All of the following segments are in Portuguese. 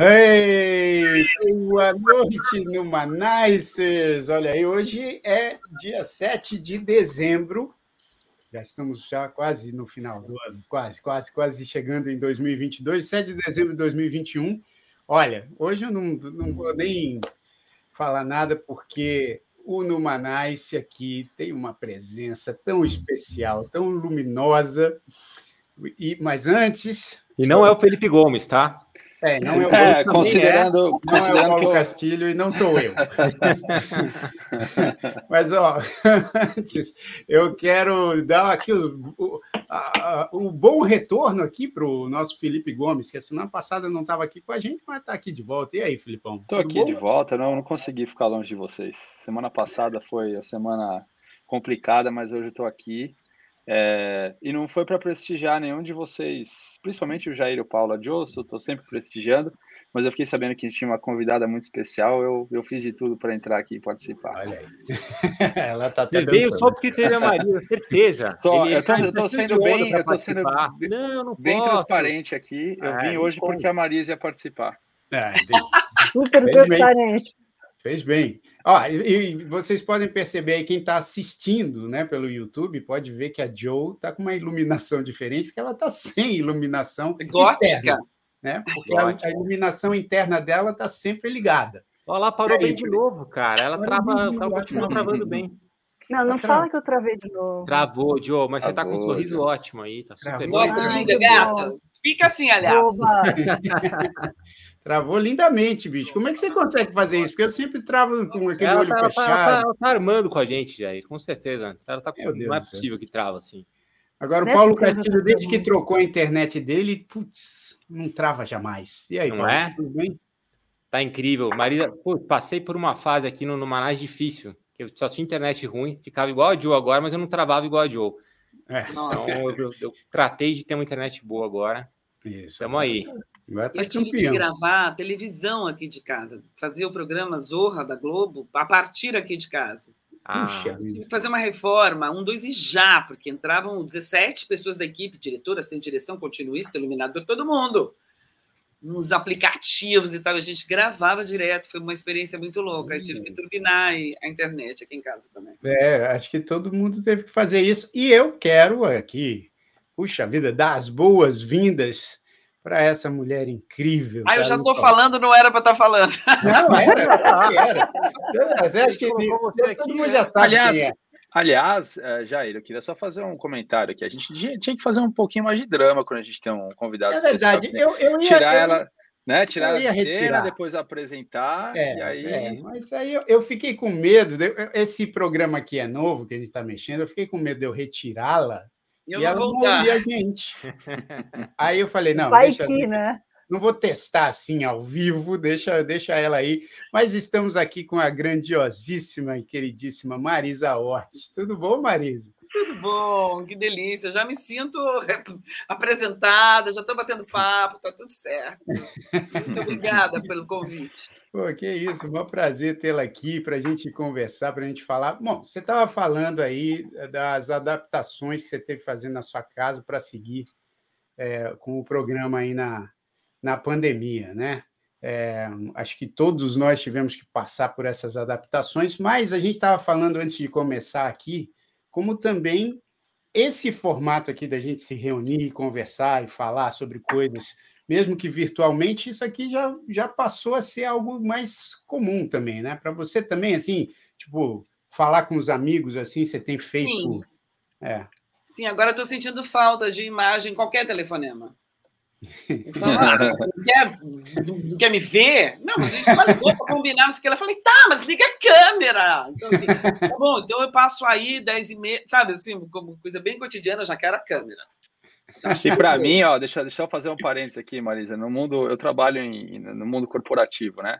Ei, boa noite, Numanicers! Olha aí, hoje é dia 7 de dezembro, já estamos já quase no final do ano, quase, quase, quase chegando em 2022, 7 de dezembro de 2021. Olha, hoje eu não, não vou nem falar nada, porque o Numanice aqui tem uma presença tão especial, tão luminosa, e, mas antes... E não é o Felipe Gomes, tá? É, não eu, é, considerando, é, não considerando é o Paulo que. Castilho e não sou eu. Mas, ó, antes, eu quero dar aqui o, o, a, o bom retorno aqui para o nosso Felipe Gomes, que a semana passada não estava aqui com a gente, mas está aqui de volta. E aí, Filipão? Estou aqui bom? de volta, não, não consegui ficar longe de vocês. Semana passada foi a semana complicada, mas hoje estou aqui. É, e não foi para prestigiar nenhum de vocês, principalmente o Jair e o Paulo. A Joe, eu estou sempre prestigiando, mas eu fiquei sabendo que a gente tinha uma convidada muito especial. Eu, eu fiz de tudo para entrar aqui e participar. Olha aí. Ela tá até veio só porque teve a Maria, certeza. Só, eu eu tô sendo bem, eu tô sendo não, não bem transparente aqui. Eu ah, vim hoje porque a Marisa ia participar. É, Super transparente. Fez bem. Ó, e, e, vocês podem perceber aí, quem está assistindo né, pelo YouTube, pode ver que a Joe está com uma iluminação diferente, porque ela está sem iluminação Gótica. externa. Né? Porque a, a, iluminação interna dela está sempre ligada. Olha lá, parou aí, bem de novo, cara. Ela trava, continua travando bem. Não, não fala que eu travei de novo. Travou, Joe, mas Travou, você tá com um sorriso Joe. ótimo aí, tá super Nossa, linda, gata. Fica assim, aliás. Travou lindamente, bicho. Como é que você consegue fazer isso? Porque eu sempre travo com aquele ela olho tá, fechado. Ela tá, ela tá, armando com a gente, Jair, com certeza. Ela tá com... Não é possível que trava assim. Agora, o Paulo Castilho, desde que trocou a internet dele, putz, não trava jamais. E aí, não Paulo, é? tudo bem? Tá incrível. Marisa, pô, passei por uma fase aqui no, no Manaus difícil. Eu só tinha internet ruim, ficava igual a Joe agora, mas eu não travava igual a Joe. É. Então, eu, eu, eu, tratei de ter uma internet boa agora. Isso. Estamos aí. Vai tá eu tive campeão. que gravar televisão aqui de casa, fazer o programa Zorra da Globo a partir aqui de casa. Ah, tive que fazer uma reforma, um, dois e já, porque entravam 17 pessoas da equipe, diretoras, tem direção, continuista, iluminador, todo mundo. Nos aplicativos e tal, a gente gravava direto, foi uma experiência muito louca. Eu tive que turbinar a internet aqui em casa também. É, acho que todo mundo teve que fazer isso. E eu quero aqui, puxa vida, dar as boas-vindas para essa mulher incrível. Ah, eu já estou falando, não era para estar tá falando. Não, era, era. Mas acho que todo mundo já sabe aliás, é. Aliás, uh, Jair, eu queria só fazer um comentário aqui. A gente tinha que fazer um pouquinho mais de drama quando a gente tem um convidado É verdade. Eu, eu ia, Tirar eu, ela... Né, tirar a cena, depois apresentar, é, e aí... É, mas aí eu, eu, fiquei com medo, de, esse programa aqui é novo, que a gente está mexendo, eu fiquei com medo de eu retirá-la eu e ela não ouvia a gente. Aí eu falei, não, Vai deixa, aqui, né? não vou testar assim ao vivo, deixa, deixa ela aí. Mas estamos aqui com a grandiosíssima e queridíssima Marisa Hort. Tudo bom, Marisa? Tudo bom, que delícia. Já me sinto apresentada, já estou batendo papo, tá tudo certo. Muito obrigada pelo convite. Pô, que isso, um prazer tê-la aqui para a gente conversar, para a gente falar. Bom, você estava falando aí das adaptações que você teve fazendo na sua casa para seguir é, com o programa aí na, na pandemia, né? É, acho que todos nós tivemos que passar por essas adaptações, mas a gente estava falando antes de começar aqui como também esse formato aqui da gente se reunir, conversar e falar sobre coisas, mesmo que virtualmente, isso aqui já, já passou a ser algo mais comum também, né? Para você também, assim, tipo, falar com os amigos, assim, você tem feito. Sim, é. Sim agora estou sentindo falta de imagem, qualquer telefonema. Então, ah, não, quer, quer me ver? Não, mas a gente falou para combinar, mas que ela falei, tá, mas liga a câmera. Então, assim, tá bom, então eu passo aí 10 e meia, sabe, assim, como coisa bem cotidiana, eu já quero a câmera. E para mim, ó, deixa, deixa eu fazer um parênteses aqui, Marisa. No mundo, eu trabalho em, no mundo corporativo, né?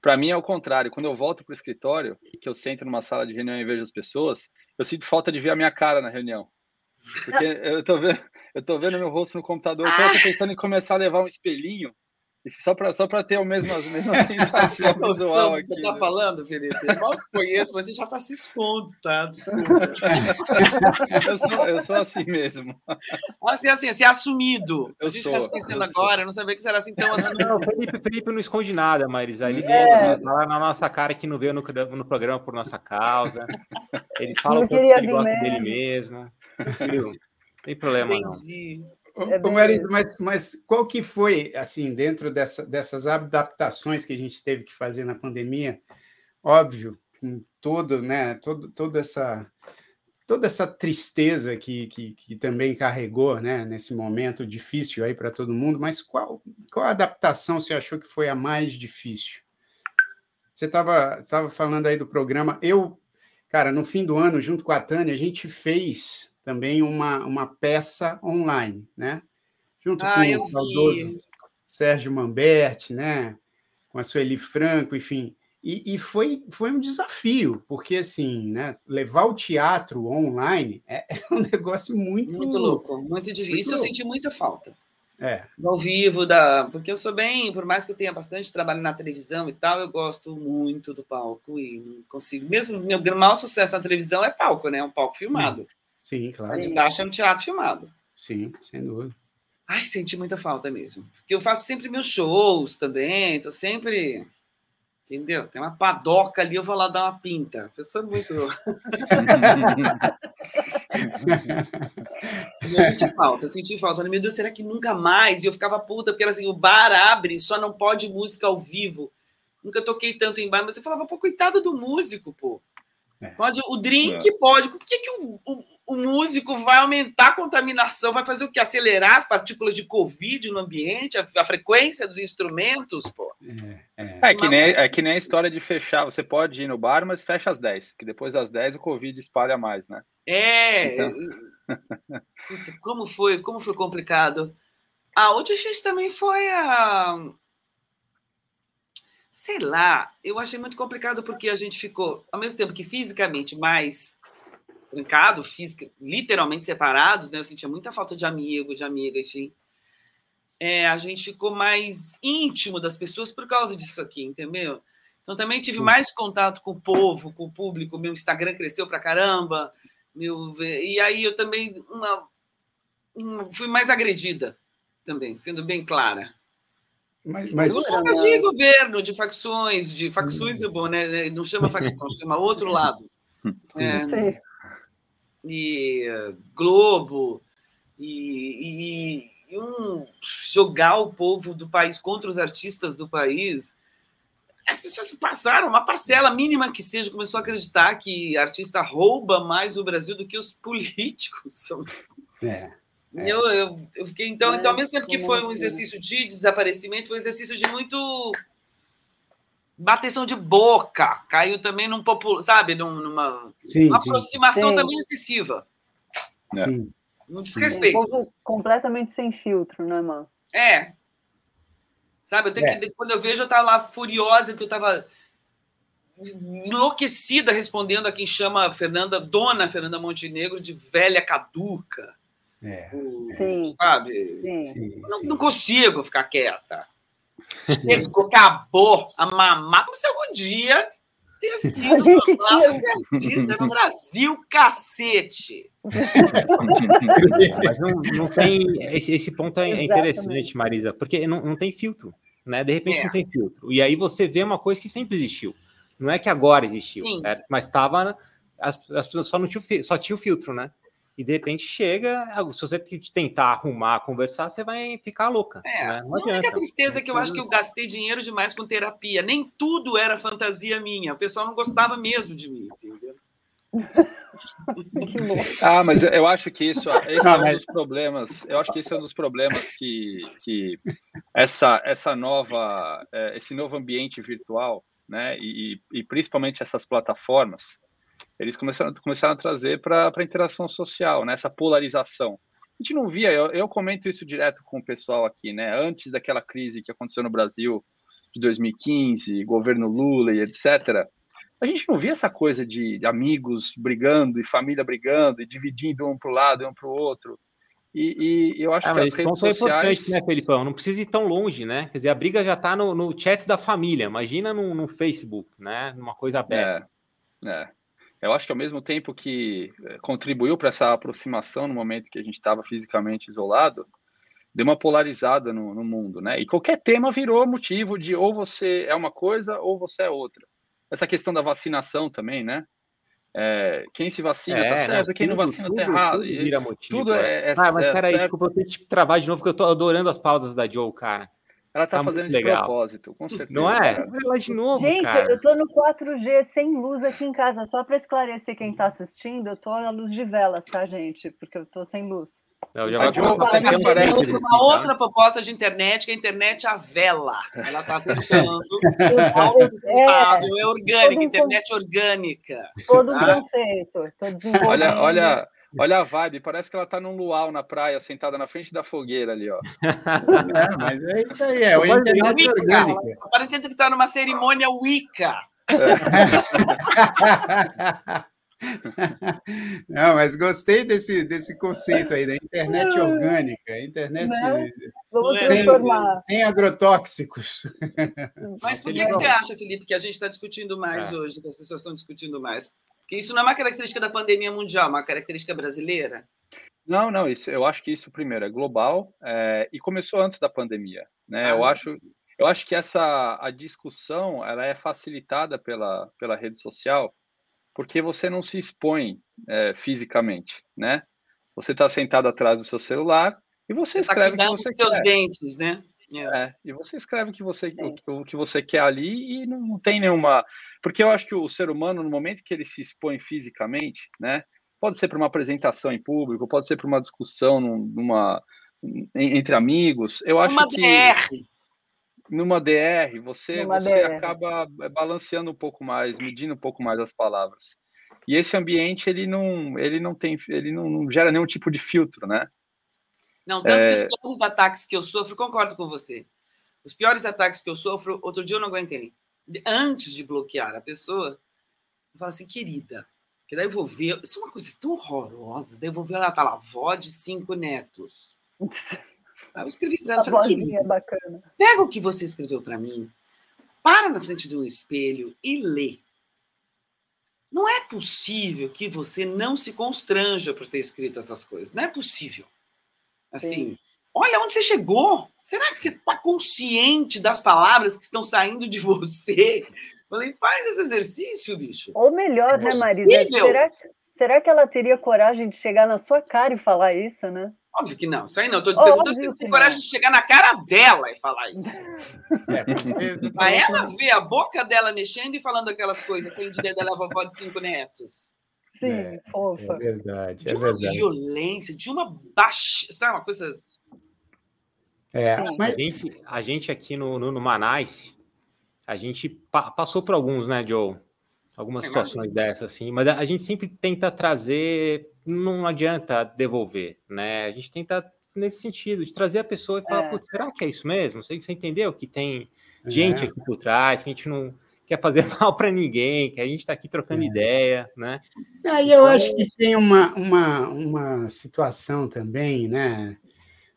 Para mim é o contrário. Quando eu volto para o escritório, que eu sento numa sala de reunião e vejo as pessoas, eu sinto falta de ver a minha cara na reunião. Porque eu tô vendo, eu tô vendo meu rosto no computador, então eu tô pensando em começar a levar um espelhinho só para só ter a mesma, a mesma sensação visual aqui. Você está né? falando, Felipe? Mal que conheço, você já está se expondo, tá? eu, sou, eu sou assim mesmo. Assim, assim, assim assumido. Eu a gente está esquecendo agora, eu não sabia que você era assim tão assumido. Não, o Felipe, Felipe não esconde nada, Marisa. Ele é. fala na nossa cara que não veio no, no programa por nossa causa. Ele fala o que ele gosta mesmo. dele mesmo. Não tem problema, Entendi. não. É Marido, mas, mas qual que foi, assim, dentro dessa, dessas adaptações que a gente teve que fazer na pandemia? Óbvio, com todo, né, todo, toda essa toda essa tristeza que, que, que, também carregou, né, nesse momento difícil aí para todo mundo, mas qual, qual adaptação você achou que foi a mais difícil? Você estava falando aí do programa. Eu, cara, no fim do ano, junto com a Tânia, a gente fez também uma, uma peça online, né? Junto ah, com o saudoso Sérgio Mamberti, né? Com a Sueli Franco, enfim. E, e, foi, foi um desafio, porque assim, né, levar o teatro online é, é um negócio muito. Muito louco, muito difícil. Muito Isso louco. eu senti muita falta. É. Ao vivo, da... porque eu sou bem, por mais que eu tenha bastante trabalho na televisão e tal, eu gosto muito do palco e não consigo. Mesmo meu maior sucesso na televisão é palco, né? É um palco filmado. Sim, claro. de baixo é um teatro filmado. Sim, sem dúvida. Ai, senti muita falta mesmo. Porque eu faço sempre meus shows também, tô sempre. Entendeu? Tem uma padoca ali, eu vou lá dar uma pinta. A pessoa é muito. eu senti falta, senti falta. Meu Deus, será que nunca mais? E eu ficava puta, porque era assim: o bar abre, só não pode música ao vivo. Nunca toquei tanto em bar, mas eu falava, pô, coitado do músico, pô. É. Pode, o drink é. pode. Por que, que o, o, o, músico vai aumentar a contaminação? Vai fazer o que? Acelerar as partículas de Covid no ambiente, a, a frequência dos instrumentos? Pô. É, é. é, que nem, é que nem a história de fechar. Você pode ir no bar, mas fecha às 10, que depois das 10 o Covid espalha mais, né? É. Então... como foi? Como foi complicado? Ah, o difícil também foi a sei lá, eu achei muito complicado porque a gente ficou, ao mesmo tempo que fisicamente mais trancado, física, literalmente separados, né? Eu sentia muita falta de amigo, de amiga, enfim. É, a gente ficou mais íntimo das pessoas por causa disso aqui, entendeu? Então também tive mais contato com o povo, com o público. Meu Instagram cresceu pra caramba. Meu, e aí eu também uma, uma, fui mais agredida também, sendo bem clara. Mas, mas... Não de governo, de facções, de facções hum. é bom, né? Não chama facção, chama outro lado. É, Sim. E Globo, e, e, e, um, jogar o povo do país contra os artistas do país. As pessoas passaram, uma parcela mínima que seja, começou a acreditar que artista rouba mais o Brasil do que os políticos. É. É. Eu, eu, eu, fiquei, então, é, então, ao mesmo tempo que foi um exercício de desaparecimento, foi um exercício de muito bateção de boca. Caiu também num popular, sabe, numa sim, uma sim. aproximação sim. também excessiva. É. Sim. Um desrespeito. Um completamente sem filtro, né, mano? É. Sabe, eu tenho é. que, quando eu vejo, eu tava lá furiosa, que eu tava enlouquecida respondendo a quem chama Fernanda, dona Fernanda Montenegro, de velha caduca. É, sim. Sabe? Sim. Não, não, consigo ficar quieta. Chego, acabou a mamar, como se algum dia ter sido a gente artista no Brasil, cacete. Mas não, não tem. Esse, esse ponto é interessante, Marisa, porque não, não tem filtro. Né? De repente é. não tem filtro. E aí você vê uma coisa que sempre existiu. Não é que agora existiu, é, mas estava. As, as pessoas só não tinham, só tinha o filtro, né? E de repente chega, se você tentar arrumar, conversar, você vai ficar louca. É, né? Não a única tristeza é que eu acho que eu gastei dinheiro demais com terapia. Nem tudo era fantasia minha. O pessoal não gostava mesmo de mim, entendeu? ah, mas eu acho que isso esse não, é um mas... dos problemas. Eu acho que esse é um dos problemas que, que essa, essa nova, é, esse novo ambiente virtual, né, e, e principalmente essas plataformas, eles começaram, começaram a trazer para a interação social, né? essa polarização. A gente não via, eu, eu, comento isso direto com o pessoal aqui, né? Antes daquela crise que aconteceu no Brasil de 2015, governo Lula e etc., a gente não via essa coisa de amigos brigando e família brigando e dividindo um para o lado e um para o outro. E, e eu acho ah, que as redes sociais. É importante, né, Felipão? Não precisa ir tão longe, né? Quer dizer, a briga já está no, no chat da família. Imagina no, no Facebook, né? Numa coisa aberta. É, é. Eu acho que ao mesmo tempo que eh, contribuiu para essa aproximação no momento que a gente estava fisicamente isolado, deu uma polarizada no, no, mundo, né? E qualquer tema virou motivo de ou você é uma coisa ou você é outra. Essa questão da vacinação também, né? É, quem se vacina tá é, tá certo, não, quem tudo, não vacina tudo, tá errado. Tudo, vira motivo, tudo é, é, é Ah, mas é peraí, desculpa, eu que travar de novo, porque eu tô adorando as pausas da Joe, cara. Ela tá, tá fazendo de legal. propósito, com certeza. Não é? Lá de novo, Gente, cara. eu tô no 4G sem luz aqui em casa, só para esclarecer quem tá assistindo, eu tô na luz de velas, tá, gente? Porque eu tô sem luz. Não, já vai uma, uma outra proposta de internet, que é a internet à vela. Ela está testando. é, é orgânica, internet orgânica. Todo o ah. conceito. Olha, olha, olha a vibe, parece que ela está num luau na praia, sentada na frente da fogueira ali, ó. É, mas é isso aí, é o internet orgânica. Parecendo que está numa cerimônia Wicca. É. Não, mas gostei desse, desse conceito aí da internet orgânica, internet né? sem, sem, agrotóxicos. Mas por que, que, você acha, Felipe, que a gente está discutindo mais é. hoje, que as pessoas estão discutindo mais? Porque isso não é uma característica da pandemia mundial, é uma característica brasileira? Não, não, isso, eu acho que isso primeiro é global é, e começou antes da pandemia. Né? Ah, eu, acho, eu acho que essa a discussão ela é facilitada pela, pela rede social porque você não se expõe é, fisicamente, né? Você está sentado atrás do seu celular e você, você tá escreve tá o que você seus quer. dentes, né? É, e você escreve o que você, o, o, que você quer ali e não, tem nenhuma. Porque eu acho que o ser humano, no momento que ele se expõe fisicamente, né? Pode ser para uma apresentação em público, pode ser para uma discussão numa, entre amigos. Eu acho que. DR numa DR, você, numa você DR. acaba balanceando um pouco mais, medindo um pouco mais as palavras. E esse ambiente ele não, ele não tem, ele não, não gera nenhum tipo de filtro, né? Não, tanto é... que os piores ataques que eu sofro, concordo com você. Os piores ataques que eu sofro, outro dia eu não aguentei. Antes de bloquear a pessoa, eu falo assim, querida, que daí eu vou ver. Isso é uma coisa tão horrorosa. Daí eu vou ver ela tá lá, vó de cinco netos. Eu escrevi para ela, falei, é bacana. pega o que você escreveu para mim, para na frente do espelho e lê. Não é possível que você não se constranja por ter escrito essas coisas. Não é possível. Assim, Sim. olha onde você chegou. Será que você está consciente das palavras que estão saindo de você? Falei, faz esse exercício, bicho. Ou melhor, é né, Marisa? Será, será que ela teria coragem de chegar na sua cara e falar isso, né? Óbvio que não, isso aí não. Estou te perguntando se você tem coragem de chegar na cara dela e falar isso. É, Para ela ver a boca dela mexendo e falando aquelas coisas, tem de dela a vovó de cinco netos. Sim, é, fofa. É verdade, é de uma verdade. violência, de uma baixa. Sabe, uma coisa. É, mas... a, gente, a gente aqui no, no, no Manais, a gente pa passou por alguns, né, Joe? Algumas situações dessas, assim, mas a gente sempre tenta trazer não adianta devolver, né? A gente tenta nesse sentido de trazer a pessoa e falar, é. será que é isso mesmo? Você, você entendeu que tem gente é. aqui por trás, que a gente não quer fazer mal para ninguém, que a gente está aqui trocando é. ideia, né? Aí eu então... acho que tem uma, uma, uma situação também, né?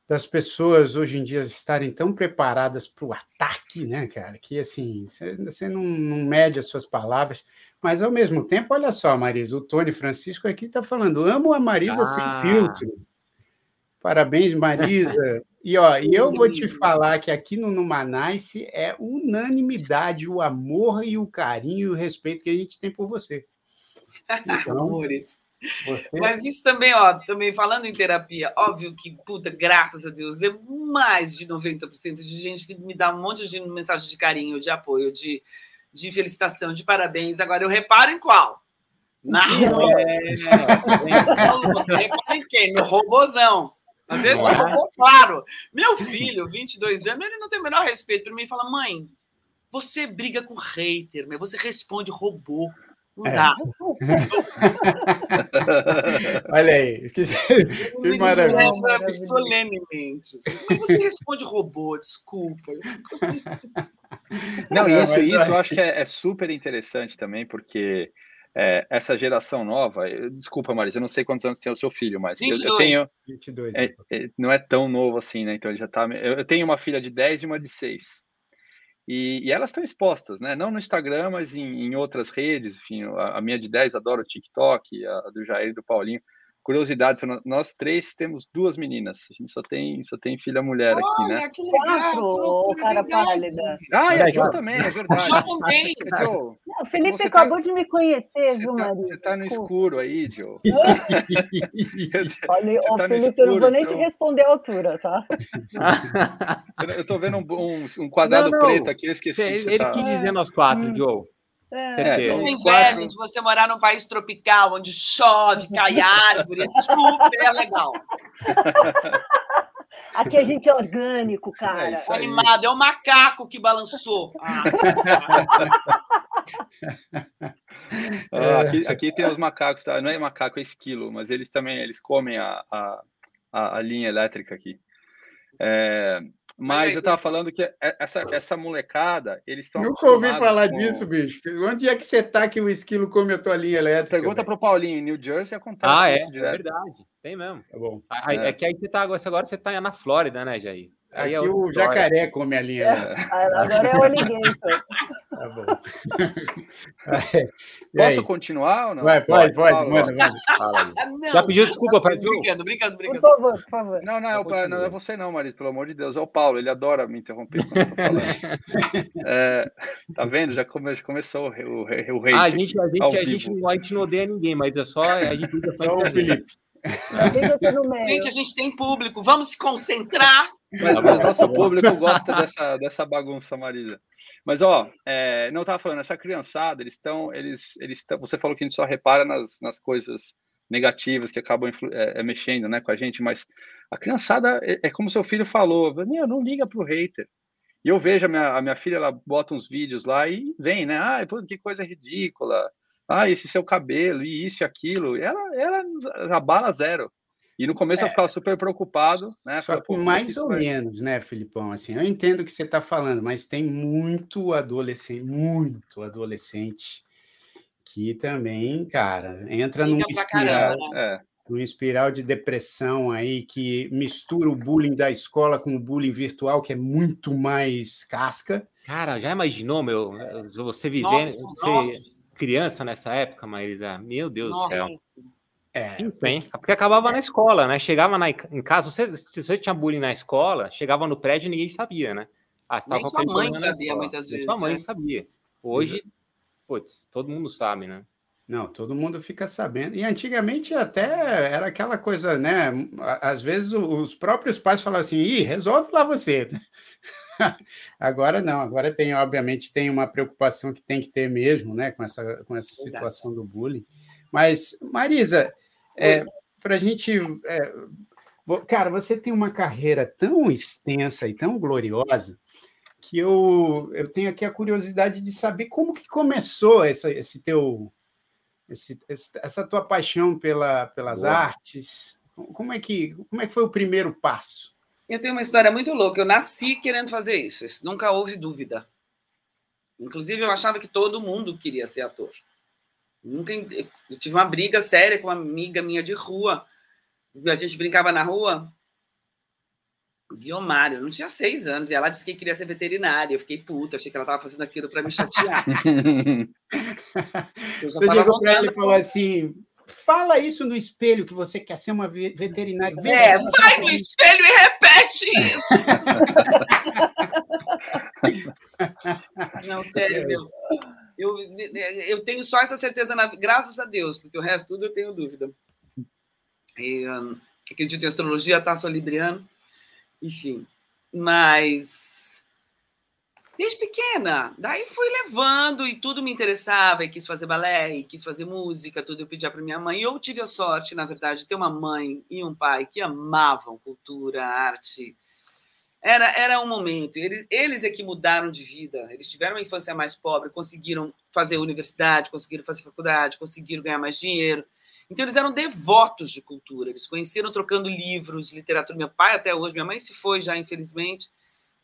Das pessoas hoje em dia estarem tão preparadas para o ataque, né, cara? Que assim, você não, não mede as suas palavras. Mas, ao mesmo tempo, olha só, Marisa, o Tony Francisco aqui está falando: amo a Marisa ah. sem filtro. Parabéns, Marisa. E, ó, e eu vou te falar que aqui no Numanice é unanimidade o amor e o carinho e o respeito que a gente tem por você. Então, Amores. Você... Mas isso também, ó, também falando em terapia, óbvio que, puta, graças a Deus, é mais de 90% de gente que me dá um monte de mensagem de carinho, de apoio, de de felicitação, de parabéns. Agora, eu reparo em qual? Na. É, repara em quem? No robozão. Às vezes é claro. Meu filho, 22 anos, ele não tem o menor respeito por mim. Fala, mãe, você briga com hater, mas você responde robô. Não é. dá. Olha aí. Que, que maravilha. solenemente. Mas você responde robô, desculpa. Não, isso, isso eu acho que é, é super interessante também, porque é, essa geração nova, eu, desculpa, Marisa, eu não sei quantos anos tem o seu filho, mas eu, eu, tenho. 22. É, é, não é tão novo assim, né? Então ele já tá. Eu, eu tenho uma filha de 10 e uma de 6. E, e elas estão expostas, né? Não no Instagram, mas em, em outras redes. Enfim, a, a, minha de 10 adora o TikTok, a, a do Jair e do Paulinho curiosidade, nós três temos duas meninas. A gente só tem, só tem filha mulher Olha, aqui, né? Que legal, cara pálida. Ah, e a Jo também, é verdade. Jo também. Jo, o Felipe tá acabou tá, de me conhecer, viu, tá, Maria? Você tá no escuro aí, Jo. Olha, tá Felipe, escuro, eu não vou nem então... te responder a altura, tá? eu tô vendo um, um, um quadrado não, não. preto aqui, eu esqueci. Ele, ele tá... quis dizer nós quatro, hum. Joe. É, tenho inveja de você morar num país tropical, onde chove, cai árvore, é super legal. Aqui a gente é orgânico, é cara. É Animado, é o macaco que balançou. Ah. aqui, aqui, tem os macacos, tá? não é macaco, é esquilo, mas eles também eles comem a, a, a linha elétrica aqui. É, mas eu estava falando que é, essa, essa molecada, eles estão. Nunca ouvi falar com... disso, bicho. Onde é que você está que o esquilo come a tua linha elétrica? Pergunta para o Paulinho, em New Jersey acontece ah, é, isso é, direto. É verdade, tem mesmo. É bom. É. é. que aí você tá, agora você está na Flórida, né, Jair? Aí Aqui é o jacaré come a linha. É, agora é o alligator. Tá bom. Posso continuar ou não? Vai, pode, pode. pode manda, manda. Já pediu desculpa para tu? Brincando, brincando, brincando. Por favor, por favor. Não, não, é, o, não é você não, Marisa, pelo amor de Deus. É o Paulo, ele adora me interromper quando eu tô falando. é, tá vendo? Já come, começou o, o, o rei. Ah, a gente, a, gente, a, gente, a gente não odeia ninguém, mas é só a gente só o Felipe. Gente, a gente tem público, vamos se concentrar. Mas, mas nosso público gosta dessa, dessa bagunça, Marisa. Mas, ó, é, não estava falando, essa criançada, eles estão, eles, eles tão, você falou que a gente só repara nas, nas coisas negativas que acabam é, é, mexendo né, com a gente, mas a criançada, é, é como seu filho falou, meu, não liga pro hater. E eu vejo a minha, a minha filha, ela bota uns vídeos lá e vem, né? Ah, que coisa ridícula ah, esse seu cabelo, e isso e aquilo. Ela, ela abala zero. E no começo é. eu ficava super preocupado, né? Só que mais ou vai... menos, né, Filipão? Assim, eu entendo o que você está falando, mas tem muito adolescente, muito adolescente que também, cara, entra num espiral, né? é. num espiral de depressão aí que mistura o bullying da escola com o bullying virtual, que é muito mais casca. Cara, já imaginou, meu, você vivendo, nossa, você... Nossa criança nessa época, Maísa, meu Deus Nossa. do céu. É, bem, porque acabava na escola, né? Chegava na, em casa, você, se você tinha bullying na escola, chegava no prédio e ninguém sabia, né? Ah, Nem sua mãe sabia muitas vezes. Sua mãe né? sabia. Hoje, putz, todo mundo sabe, né? Não, todo mundo fica sabendo. E antigamente até era aquela coisa, né? Às vezes os próprios pais falavam assim: ih, resolve lá você. agora não, agora tem, obviamente, tem uma preocupação que tem que ter mesmo, né, com essa, com essa situação do bullying. Mas, Marisa, é, para a gente. É, cara, você tem uma carreira tão extensa e tão gloriosa que eu, eu tenho aqui a curiosidade de saber como que começou essa, esse teu. Esse, essa tua paixão pela, pelas Boa. artes, como é que como é que foi o primeiro passo? Eu tenho uma história muito louca. Eu nasci querendo fazer isso. isso nunca houve dúvida. Inclusive, eu achava que todo mundo queria ser ator. Nunca eu tive uma briga séria com uma amiga minha de rua. A gente brincava na rua. Guilmar, eu não tinha seis anos, e ela disse que queria ser veterinária. Eu fiquei puta, achei que ela estava fazendo aquilo para me chatear. Você chegou para ela e falou assim: Fala isso no espelho que você quer ser uma veterinária. É, vai no espelho e repete isso. Não, sério, meu. Eu, eu tenho só essa certeza, na, graças a Deus, porque o resto tudo eu tenho dúvida. E, um, acredito em astrologia, tá, libriano, enfim. Mas desde pequena. Daí fui levando e tudo me interessava, e quis fazer balé, e quis fazer música, tudo eu pedia para minha mãe. E eu tive a sorte, na verdade, de ter uma mãe e um pai que amavam cultura, arte. Era, era um momento. Eles, eles é que mudaram de vida. Eles tiveram uma infância mais pobre, conseguiram fazer universidade, conseguiram fazer faculdade, conseguiram ganhar mais dinheiro. Então, eles eram devotos de cultura. Eles conheceram trocando livros, literatura. Meu pai, até hoje, minha mãe se foi já, infelizmente,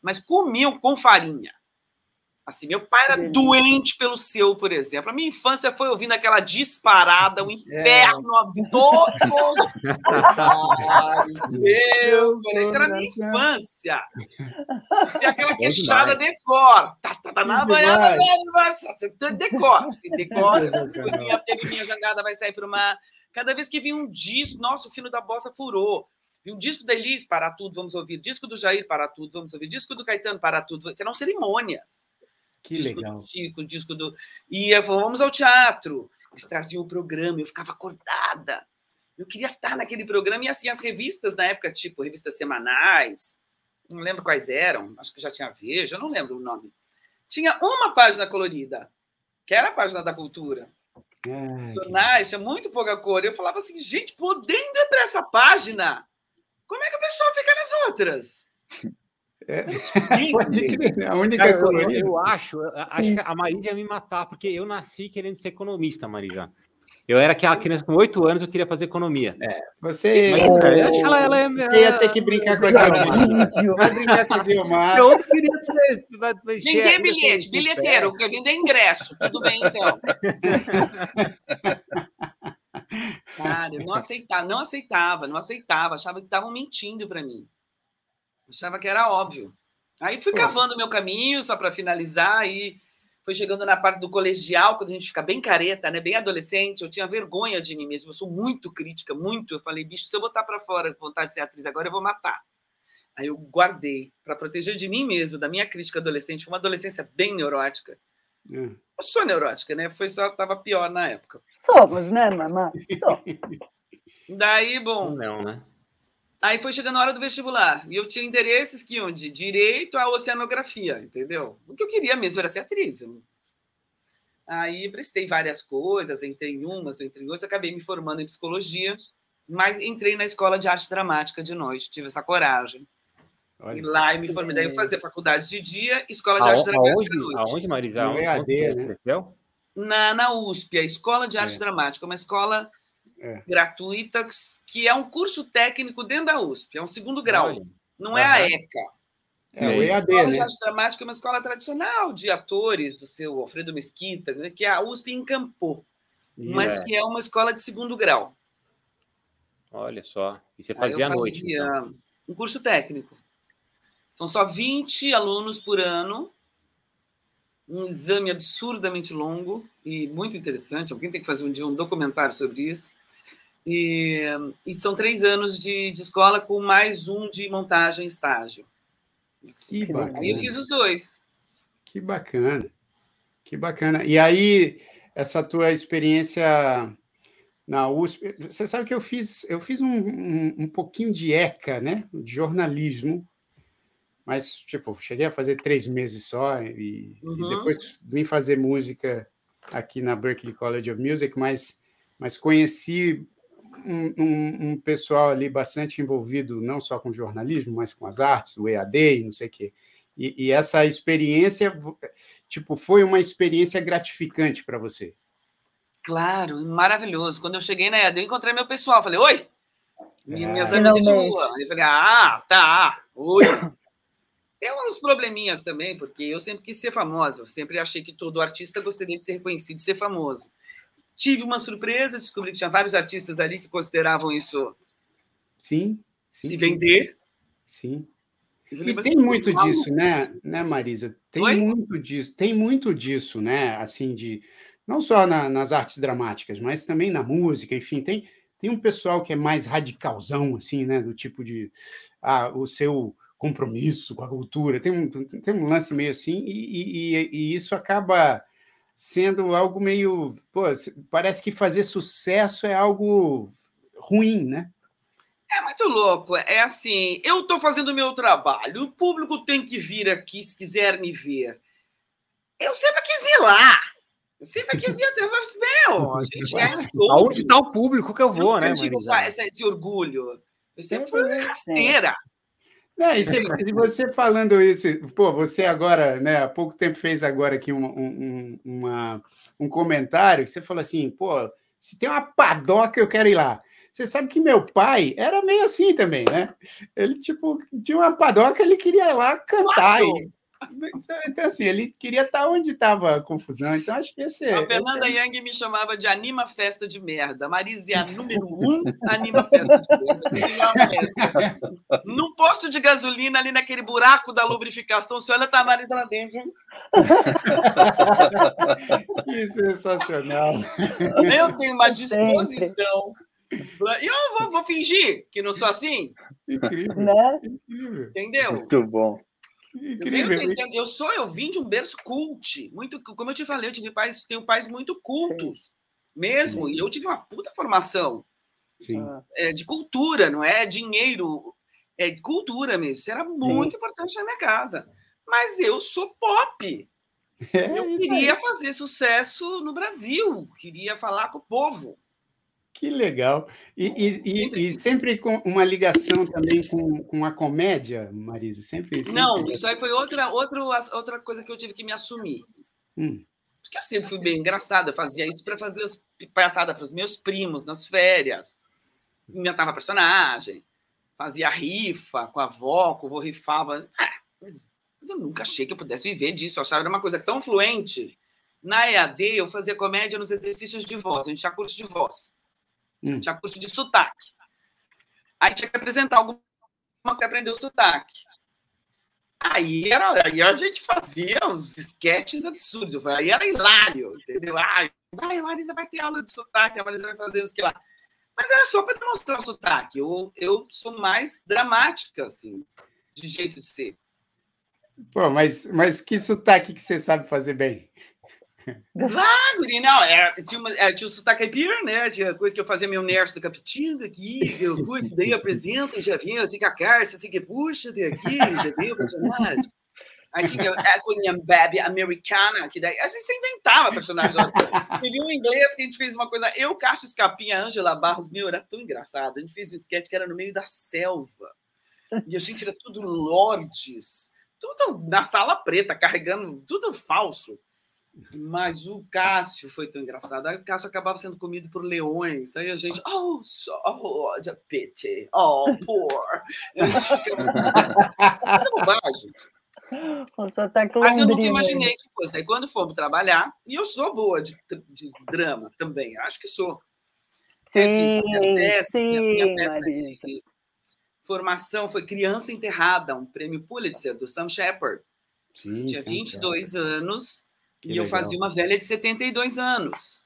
mas comiam com farinha Assim, meu pai era doente pelo seu, por exemplo. A minha infância foi ouvindo aquela disparada, o inferno é. todo. meu, isso era a minha infância. Isso é aquela queixada decor. Tá, tá, tá na banhada, decor. Decor, minha, teve minha jangada, vai sair para uma. Cada vez que vinha um disco, nossa, o fino da bossa furou. Vi um disco da Elis, para tudo, vamos ouvir. Disco do Jair, para tudo, vamos ouvir. Disco do Caetano, para tudo. Eram cerimônias. Que disco legal. Do Chico, disco do. E eu vamos ao teatro. Eles traziam o programa, eu ficava acordada. Eu queria estar naquele programa. E assim, as revistas na época, tipo, revistas semanais, não lembro quais eram, acho que já tinha Veja, não lembro o nome. Tinha uma página colorida, que era a página da cultura. Jornais, tinha muito pouca cor. Eu falava assim, gente, podendo ir para essa página, como é que o pessoal fica nas outras? É. a única Cara, eu, eu, acho, eu acho que a Marisa ia me matar, porque eu nasci querendo ser economista, Marisa. Eu era aquela criança com oito anos, eu queria fazer economia. É, você. Mas, é, acho que ela, ela, ela, ia ter que brincar com a Guilmar. Vai brincar com a Guilmar. Eu queria ser. Vender bilhete, bilheteiro, vender ingresso. Tudo bem, então. Cara, eu não aceitava, não aceitava, não aceitava, achava que estavam mentindo para mim. Achava que era óbvio. Aí fui cavando o meu caminho, só para finalizar, e foi chegando na parte do colegial, quando a gente fica bem careta, né, bem adolescente, eu tinha vergonha de mim mesmo, eu sou muito crítica, muito. Eu falei, bicho, se eu botar para fora vontade de ser atriz agora, eu vou matar. Aí eu guardei para proteger de mim mesmo, da minha crítica adolescente, uma adolescência bem neurótica. Hum. Eu sou neurótica, né? Foi só tava pior na época. Somos, né, mamãe? Daí, bom. Não, né? Aí foi chegando a hora do vestibular. E eu tinha interesses que onde? Direito à oceanografia, entendeu? O que eu queria mesmo era ser atriz. Aí prestei várias coisas, entrei em umas, entrei em outras, acabei me formando em psicologia, mas entrei na escola de arte dramática de noite, tive essa coragem. Olha. E lá eu me formei, daí eu fazia faculdade de dia, escola de arte dramática de noite. Aonde, Marisa? No EAD, né? Na, na USP, a Escola de Arte é. Dramática, uma escola é. gratuita, que é um curso técnico dentro da USP, é um segundo grau, Olha. não é a ECA. É o EAD, a Escola né? de Arte Dramática é uma escola tradicional de atores, do seu Alfredo Mesquita, né, que a USP encampou, mas é. que é uma escola de segundo grau. Olha só, e você fazia à noite? Então. Um curso técnico. São só 20 alunos por ano, um exame absurdamente longo e muito interessante. Alguém tem que fazer um dia um documentário sobre isso. E, e são três anos de, de, escola com mais um de montagem estágio. Que bacana. Aí eu fiz os dois. Que bacana. Que bacana. E aí, essa tua experiência na USP, você sabe que eu fiz, eu fiz um, um, um pouquinho de ECA, né? De jornalismo mas, tipo, cheguei a fazer três meses só e, uhum. e, depois vim fazer música aqui na Berklee College of Music, mas, mas conheci um, um, um, pessoal ali bastante envolvido, não só com jornalismo, mas com as artes, o EAD e não sei o quê. E, e essa experiência, tipo, foi uma experiência gratificante para você? Claro, maravilhoso. Quando eu cheguei na EAD, eu encontrei meu pessoal, falei, oi! É. Minhas amigas de rua. Eu falei, ah, tá, oi! Tem uns probleminhas também, porque eu sempre quis ser famosa, eu sempre achei que todo artista gostaria de ser reconhecido, de ser famoso. Tive uma surpresa, descobri que tinha vários artistas ali que consideravam isso sim, sim se vender. Sim. E tem muito disso, né, né, Marisa? Tem Oi? muito disso, tem muito disso, né? Assim, de não só na, nas artes dramáticas, mas também na música, enfim, tem, tem um pessoal que é mais radicalzão, assim, né? Do tipo de ah, o seu compromisso com a cultura, tem um, tem um lance meio assim, e, e, e isso acaba sendo algo meio. Pô, parece que fazer sucesso é algo ruim, né? É muito louco. É assim, eu estou fazendo o meu trabalho, o público tem que vir aqui se quiser me ver. Eu sempre quis ir lá. Eu sempre quis ir até meu. A gente é Aonde está o público que eu vou, eu né? Tive esse, esse orgulho. Eu sempre fui rasteira. É, e, você, você falando isso, pô, você agora, né, há pouco tempo fez agora aqui um, um, uma, um comentário que você falou assim, pô, se tem uma padoca, eu quero ir lá. Você sabe que meu pai era meio assim também, né? Ele, tipo, tinha uma padoca, ele queria ir lá cantar. E, Então, assim, ele queria estar onde estava a confusão, então acho que esse. A Fernanda esse... Young me chamava de Anima Festa de Merda. Marisa é a número um Anima Festa de Merda. Num posto de gasolina, ali naquele buraco da lubrificação, você olha, tá a Marisa lá dentro. que sensacional. Eu tenho uma disposição. E eu vou, vou, fingir que não sou assim. Incrível. Né? Incrível. Entendeu? Muito bom. Incrível. Eu, eu, sou, eu vim de um berço cult, muito, como eu te falei, eu tive pais, tenho pais muito cultos, Sim. mesmo, Sim. e eu tive uma puta formação é, de cultura, não é dinheiro, é cultura mesmo. Isso era muito Sim. importante na minha casa. Mas eu sou pop. É, eu queria fazer sucesso no Brasil, queria falar com o povo. Que legal. E, e, e, e, sempre com uma ligação também com, com a comédia, Marisa? Sempre, sempre... Não, isso aí foi outra, outra, outra coisa que eu tive que me assumir. Hum. Porque eu sempre fui bem engraçada, eu fazia isso para fazer as palhaçadas para os meus primos nas férias. Inventava personagem, fazia rifa com a avó, com o vô rifava. Ah, mas, mas eu nunca achei que eu pudesse viver disso. Eu achava que era uma coisa tão fluente. Na EAD, eu fazia comédia nos exercícios de voz, a gente tinha curso de voz. Hum. Tinha curso de sotaque. Aí tinha que apresentar alguma coisa para aprender o sotaque. Aí, era, aí a gente fazia uns sketches absurdos. Aí era hilário, entendeu? Ai, a Marisa vai ter aula de sotaque, a Marisa vai fazer os que lá. Mas era só para demonstrar o sotaque. Eu, eu sou mais dramática, assim, de jeito de ser. Pô, mas, mas que sotaque que você sabe fazer bem? Ah, guri, não, é, tinha, uma, é, tinha o sotaque caipira, né? Tinha coisa que eu fazia meu nerso do Capitinga aqui, eu coisa, daí apresenta, já vinha assim com a Cárcia, assim que puxa daqui, já veio o personagem. Aí tinha a Cunha Baby americana, que daí a gente se inventava personagens. Teve um inglês que a gente fez uma coisa, eu, Cássio Escapinha, Ângela Barros, meu, era tão engraçado. A gente fez um sketch que era no meio da selva. E a gente era tudo lordes, tudo na sala preta, carregando, tudo falso. Mas o Cássio foi tão engraçado. Aí o Cássio acabava sendo comido por leões. Aí a gente, oh, so, oh, the pity, oh, poor. Ficava assim, bobagem. Mas eu nunca imaginei que fosse. Aí quando fomos trabalhar, e eu sou boa de, de drama também, acho que sou. Sim, peças, sim, minha, peça de formação foi Criança Enterrada, um prêmio Pulitzer do Sam Shepard. Sim, Tinha 22 sim, anos que e legal. eu fazia uma velha de 72 anos.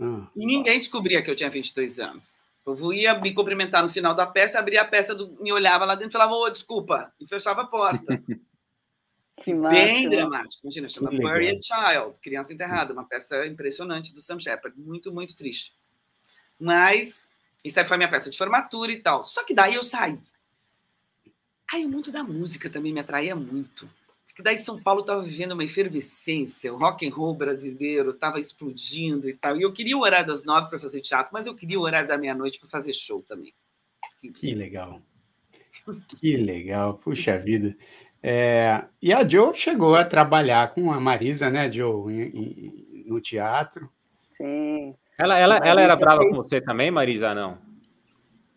Ah. E ninguém descobria que eu tinha 22 anos. Eu ia me cumprimentar no final da peça, abria a peça, do, me olhava lá dentro e falava, ô, oh, desculpa, e fechava a porta. Bem dramático. Imagina, chama Buried Child, Criança Enterrada, uma peça impressionante do Sam Shepard. Muito, muito triste. Mas, isso aí foi minha peça de formatura e tal. Só que daí eu saí. Aí o mundo da música também me atraía muito que daí São Paulo estava vivendo uma efervescência, o rock and roll brasileiro estava explodindo e tal. E eu queria o horário das nove para fazer teatro, mas eu queria o horário da meia-noite para fazer show também. Que legal. Que legal, puxa vida. É, e a Joe chegou a trabalhar com a Marisa, né, Joe, em, em, no teatro. Sim. Ela, ela, ela era brava com você também, Marisa, não?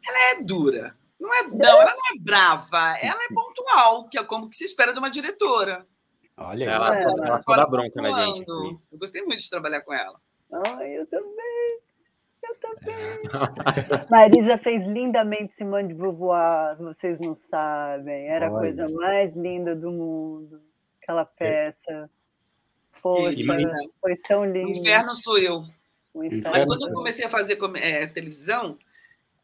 Ela é dura. Não, é, não, ela não é brava, ela é pontual, que é como que se espera de uma diretora. Olha, ela, ela, ela, ela dá bronca na gente. Assim. Eu gostei muito de trabalhar com ela. Ai, eu também. Eu também. Marisa fez lindamente Simone de Beauvoir, vocês não sabem. Era a coisa mais linda do mundo. Aquela peça. Poxa, foi tão lindo. O inferno sou eu. Mas quando eu comecei a fazer é, televisão,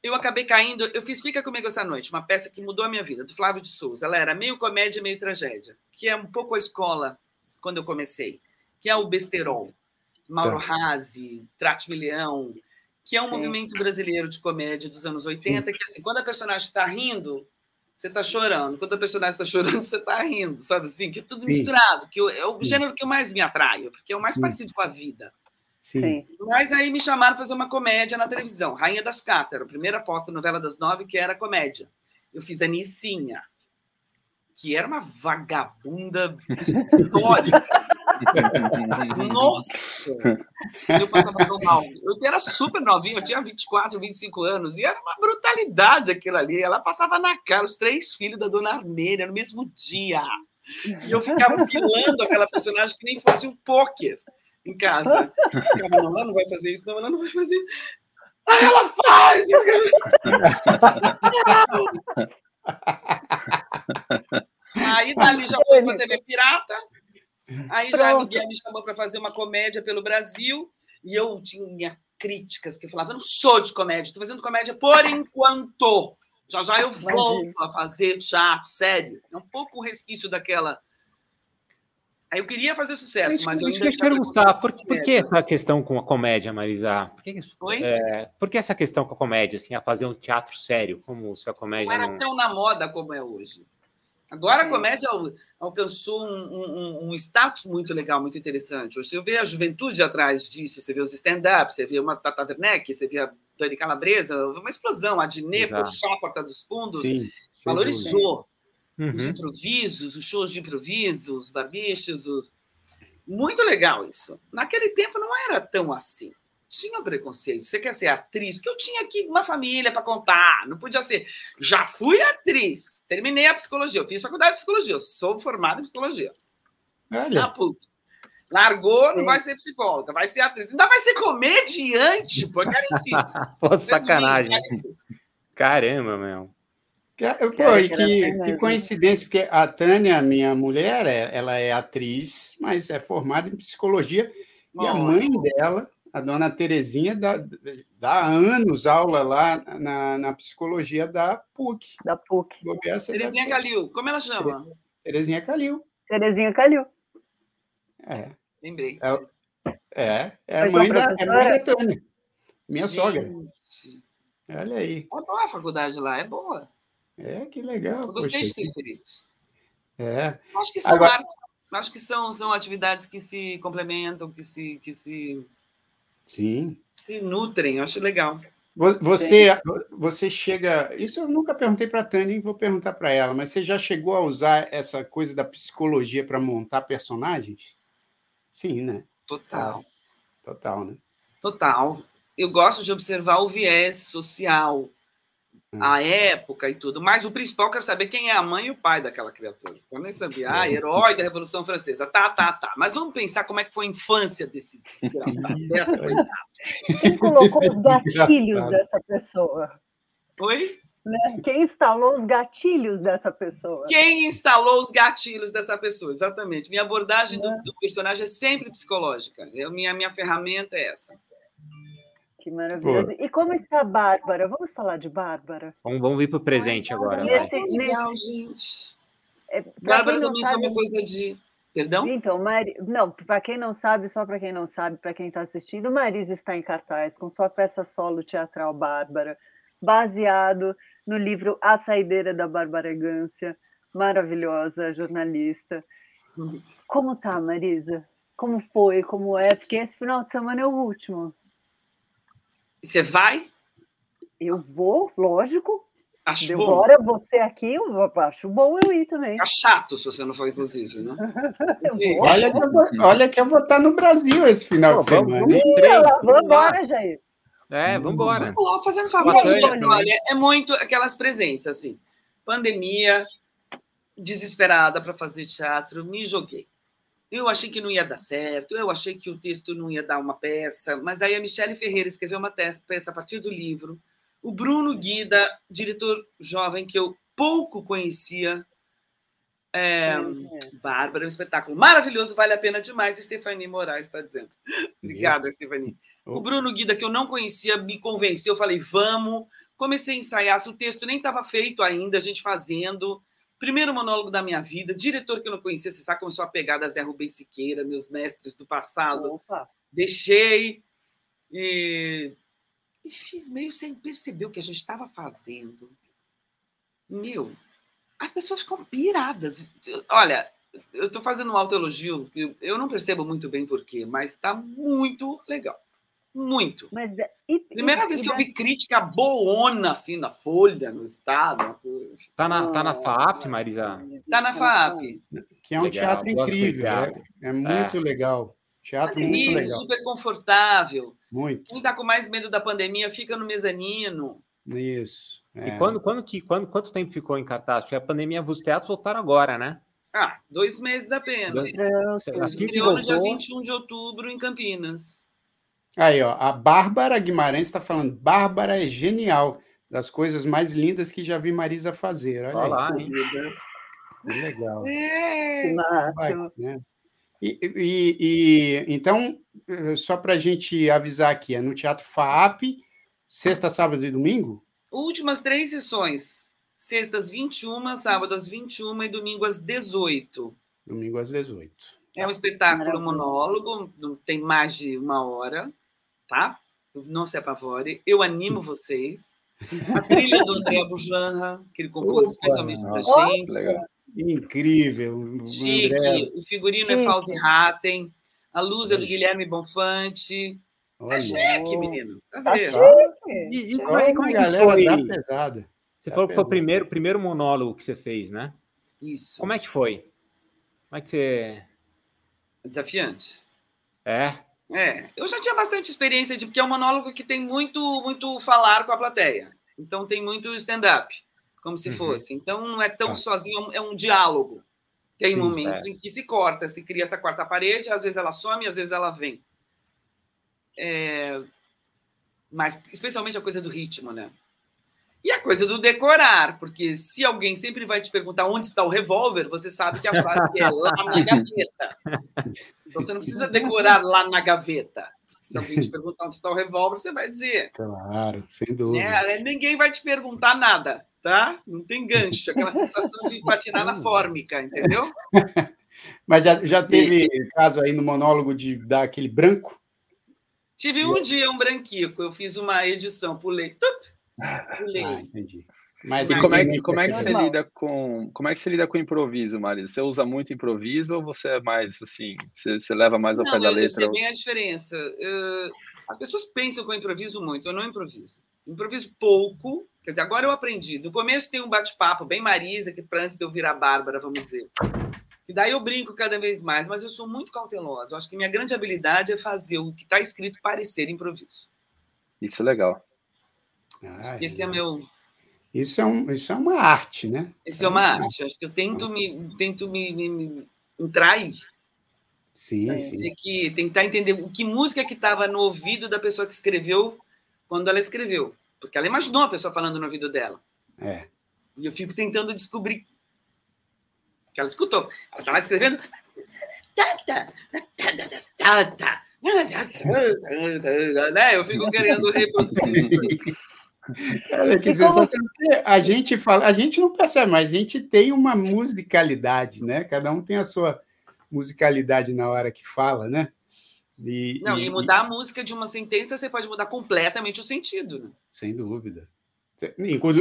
eu acabei caindo. Eu fiz Fica Comigo Essa Noite, uma peça que mudou a minha vida, do Flávio de Souza. Ela era meio comédia, meio tragédia, que é um pouco a escola quando eu comecei, que é o Besterol, Mauro tá. Razzi, Trate Milhão, que é um Sim. movimento brasileiro de comédia dos anos 80, Sim. que assim, quando a personagem está rindo, você está chorando. Quando a personagem está chorando, você está rindo, sabe assim? Que é tudo Sim. misturado, que é o gênero que eu mais me atraio, porque é o mais parecido com a vida. Sim. Mas aí me chamaram para fazer uma comédia na televisão. Rainha das Cátaras, a primeira aposta novela das nove, que era comédia. Eu fiz a Nicinha, que era uma vagabunda histórica. Nossa! Eu passava tão mal. Eu era super novinho, eu tinha 24, 25 anos, e era uma brutalidade aquilo ali. Ela passava na cara os três filhos da dona Armênia no mesmo dia. E eu ficava filando aquela personagem que nem fosse um pôquer em casa. Ficava, não, ela não vai fazer isso, não, ela não vai fazer Aí ela faz! Aí dali já foi para TV Pirata. Aí já ninguém me chamou para fazer uma comédia pelo Brasil. E eu tinha críticas, porque eu falava, eu não sou de comédia, estou fazendo comédia por enquanto. Já já eu volto a fazer teatro, sério. É um pouco o resquício daquela. Aí eu queria fazer sucesso, mas, eu ainda. perguntar, por, por que essa questão com a comédia, Marisa? Por que? É, por que essa questão com a comédia, assim, a fazer um teatro sério, como se a comédia. Não era não... tão na moda como é hoje. Agora a comédia alcançou um, um, um, status muito legal, muito interessante. Você vê a juventude atrás disso, você vê os stand-ups, você vê uma Tata Werneck, você vê a Dani Calabresa, uma explosão. A Dinê, puxar a porta dos fundos, Sim, valorizou uhum. os improvisos, os shows de improviso, os babiches. Os... Muito legal isso. Naquele tempo não era tão assim tinha preconceito. Você quer ser atriz? Porque eu tinha aqui uma família para contar. Não podia ser. Já fui atriz. Terminei a psicologia. Eu fiz faculdade de psicologia. Eu sou formada em psicologia. Olha. Na PUC. Largou, não vai ser psicóloga, vai ser atriz. Ainda vai ser comediante, pô, caríssimo. pô, sacanagem. Caramba, meu. Pô, e que, que, coincidência, porque a Tânia, minha mulher, é, ela é atriz, mas é formada em psicologia, e a mãe dela a dona Terezinha dá, dá anos aula lá na, na psicologia da PUC. Da PUC. Terezinha Calil, como ela chama? Terezinha Calil. Terezinha Calil. É. Lembrei. É, é, é a mãe, da, é mãe da Tânia, minha Gente. sogra. Olha aí. É boa a faculdade lá, é boa. É, que legal. Eu gostei Poxa, de ter que... É. Acho que são Agora... artes, acho que são, são atividades que se complementam, que se, que se Sim. Se nutrem, eu acho legal. Você, você chega. Isso eu nunca perguntei para a Tânia, vou perguntar para ela, mas você já chegou a usar essa coisa da psicologia para montar personagens? Sim, né? Total. Total, né? Total. Eu gosto de observar o viés social, a época e tudo. Mas o principal, eu quero saber quem é a mãe e o pai daquela criatura. Eu nem sabia. Ah, herói da Revolução Francesa. Tá, tá, tá. Mas vamos pensar como é que foi a infância desse desgraçado, dessa coitada. Quem colocou os gatilhos dessa pessoa? Oi? Né? Quem instalou os gatilhos dessa pessoa? Quem instalou os gatilhos dessa pessoa? Exatamente. Minha abordagem do, do personagem é sempre psicológica. Eu, minha, minha ferramenta é essa. Que maravilhoso. Pô. E como está a Bárbara? Vamos falar de Bárbara? Vamos, vamos vir para o presente Ai, agora. Nesse, legal, gente. É, Bárbara também sabe... foi uma coisa de. Perdão? Então, Mari... não, para quem não sabe, só para quem não sabe, para quem está assistindo, Marisa está em cartaz com sua peça solo teatral Bárbara, baseado no livro A Saideira da Bárbara Gância, maravilhosa jornalista. Como tá, Marisa? Como foi? Como é? Porque esse final de semana é o último. Você vai? Eu vou, lógico. Acho Agora você aqui, eu acho bom eu ir também. Tá chato se você não for, inclusive, né? olha, que eu vou, olha que eu vou estar no Brasil esse final Pô, de semana. Vamos, vamos, vamos embora, Jair. É, vamos embora. Vamos lá, fazendo favor. Olha, é muito aquelas presentes, assim. Pandemia, desesperada para fazer teatro, me joguei. Eu achei que não ia dar certo, eu achei que o texto não ia dar uma peça, mas aí a Michele Ferreira escreveu uma peça a partir do livro. O Bruno Guida, diretor jovem que eu pouco conhecia, é, Bárbara, é um espetáculo maravilhoso, vale a pena demais. Stephanie Moraes está dizendo. Obrigada, Stephanie. O Bruno Guida, que eu não conhecia, me convenceu. Eu falei, vamos. Comecei a ensaiar. Se o texto nem estava feito ainda, a gente fazendo. Primeiro monólogo da minha vida, diretor que eu não conhecia, você sabe, começou a pegar da Zé Rubens Siqueira, meus mestres do passado. Opa. Deixei e, e fiz meio sem perceber o que a gente estava fazendo. Meu, as pessoas ficam piradas. Olha, eu estou fazendo um autoelogio, eu não percebo muito bem porquê, mas está muito legal. Muito. Mas, e, Primeira e, vez que eu vi crítica boona, assim, na Folha, no Estado. Tá na, tá na FAP, Marisa? Tá na FAP. Que é um legal, teatro incrível. É, é, muito é. legal. Teatro muito isso, legal. super confortável. Muito. Quem está com mais medo da pandemia fica no mezanino. Isso. É. E quando, quando que, quando, quanto tempo ficou em cartaz? Porque a pandemia, os teatros voltaram agora, né? Ah, dois meses apenas. Assim Estreou no dia 21 de outubro em Campinas. Aí, ó, a Bárbara Guimarães está falando. Bárbara é genial, das coisas mais lindas que já vi Marisa fazer. Olha Olá, aí. Legal. É. Vai, né? E, e, e, então, eh, só para a gente avisar aqui, é no Teatro FAAP, sexta, sábado e domingo? Últimas três sessões. Sextas 21, sábado às 21 e domingo às 18. Domingo às 18. É um espetáculo monólogo, tem mais de uma hora, tá? Não se apavore. Eu animo vocês. A trilha do André Bujanra, que ele compôs especialmente para a gente. Legal. Incrível. Chique. André. O figurino é Chique. é Fauzi Ratten. A luz é do Guilherme Bonfante. Olha. É chique, menino. Tá, tá vendo? E, e como, é, como é que foi? Tá pesada. Você tá falou que foi o primeiro, primeiro monólogo que você fez, né? Isso. Como é que foi? Como é que você. Desafiante. É? É. Eu já tinha bastante experiência de porque é um monólogo que tem muito, muito falar com a plateia. Então tem muito stand-up como se uhum. fosse. Então não é tão ah. sozinho, é um diálogo. Tem Sim, momentos é. em que se corta, se cria essa quarta parede, às vezes ela some, às vezes ela vem. É... Mas especialmente a coisa do ritmo, né? E a coisa do decorar, porque se alguém sempre vai te perguntar onde está o revólver, você sabe que a frase é lá na gaveta. Então você não precisa decorar lá na gaveta. Se alguém te perguntar onde está o revólver, você vai dizer. Claro, sem dúvida. É, ninguém vai te perguntar nada tá? Não tem gancho, aquela sensação de patinar na fórmica, entendeu? Mas já, já teve e... caso aí no monólogo de dar aquele branco? Tive um dia um branquico, eu fiz uma edição, pulei, tup, pulei. Ah, entendi. Mas e como é, que, como é que você lida com como é que você lida com improviso, Marisa? Você usa muito improviso ou você é mais assim, você, você leva mais ao não, pé da letra? Eu sei bem a diferença. Uh, as pessoas pensam que eu improviso muito, eu não improviso. Improviso pouco, Quer dizer, agora eu aprendi. No começo tem um bate-papo bem Marisa, que para antes de eu virar Bárbara, vamos dizer. E daí eu brinco cada vez mais, mas eu sou muito cautelosa. Eu acho que minha grande habilidade é fazer o que está escrito parecer improviso. Isso é legal. Ah, esse é, é meu. Isso é, um, isso é uma arte, né? Isso é uma arte. Acho que eu tento me, tento me, me, me entrair. Sim, é, sim. Que, tentar entender o que música que estava no ouvido da pessoa que escreveu quando ela escreveu. Porque ela imaginou a pessoa falando no ouvido dela. É. E eu fico tentando descobrir que ela escutou. Ela estava escrevendo. Né? Eu fico querendo reproduzir isso. Quer dizer, a gente fala, a gente não percebe, mas a gente tem uma musicalidade, né? Cada um tem a sua musicalidade na hora que fala, né? E, não, e, e mudar e... a música de uma sentença, você pode mudar completamente o sentido. Né? Sem dúvida.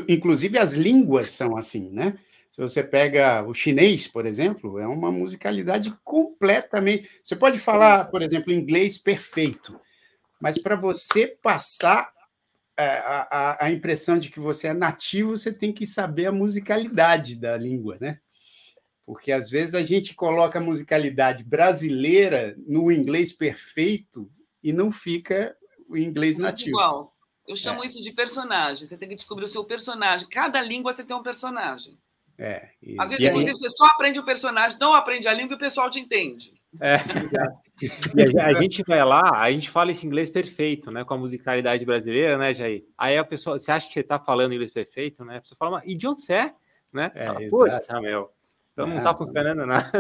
Inclusive, as línguas são assim, né? Se você pega o chinês, por exemplo, é uma musicalidade completamente. Você pode falar, por exemplo, inglês perfeito, mas para você passar a, a, a impressão de que você é nativo, você tem que saber a musicalidade da língua, né? porque às vezes a gente coloca a musicalidade brasileira no inglês perfeito e não fica o inglês nativo. Igual. Eu chamo é. isso de personagem. Você tem que descobrir o seu personagem. Cada língua você tem um personagem. É, e... Às vezes, inclusive, aí... você só aprende o personagem, não aprende a língua e o pessoal te entende. É, a, a gente vai lá, a gente fala esse inglês perfeito, né? Com a musicalidade brasileira, né, Jair? Aí a pessoa, você acha que você está falando inglês perfeito, né? A pessoa fala, e de onde você é? Né? É, Putz, meu. Então não está funcionando nada.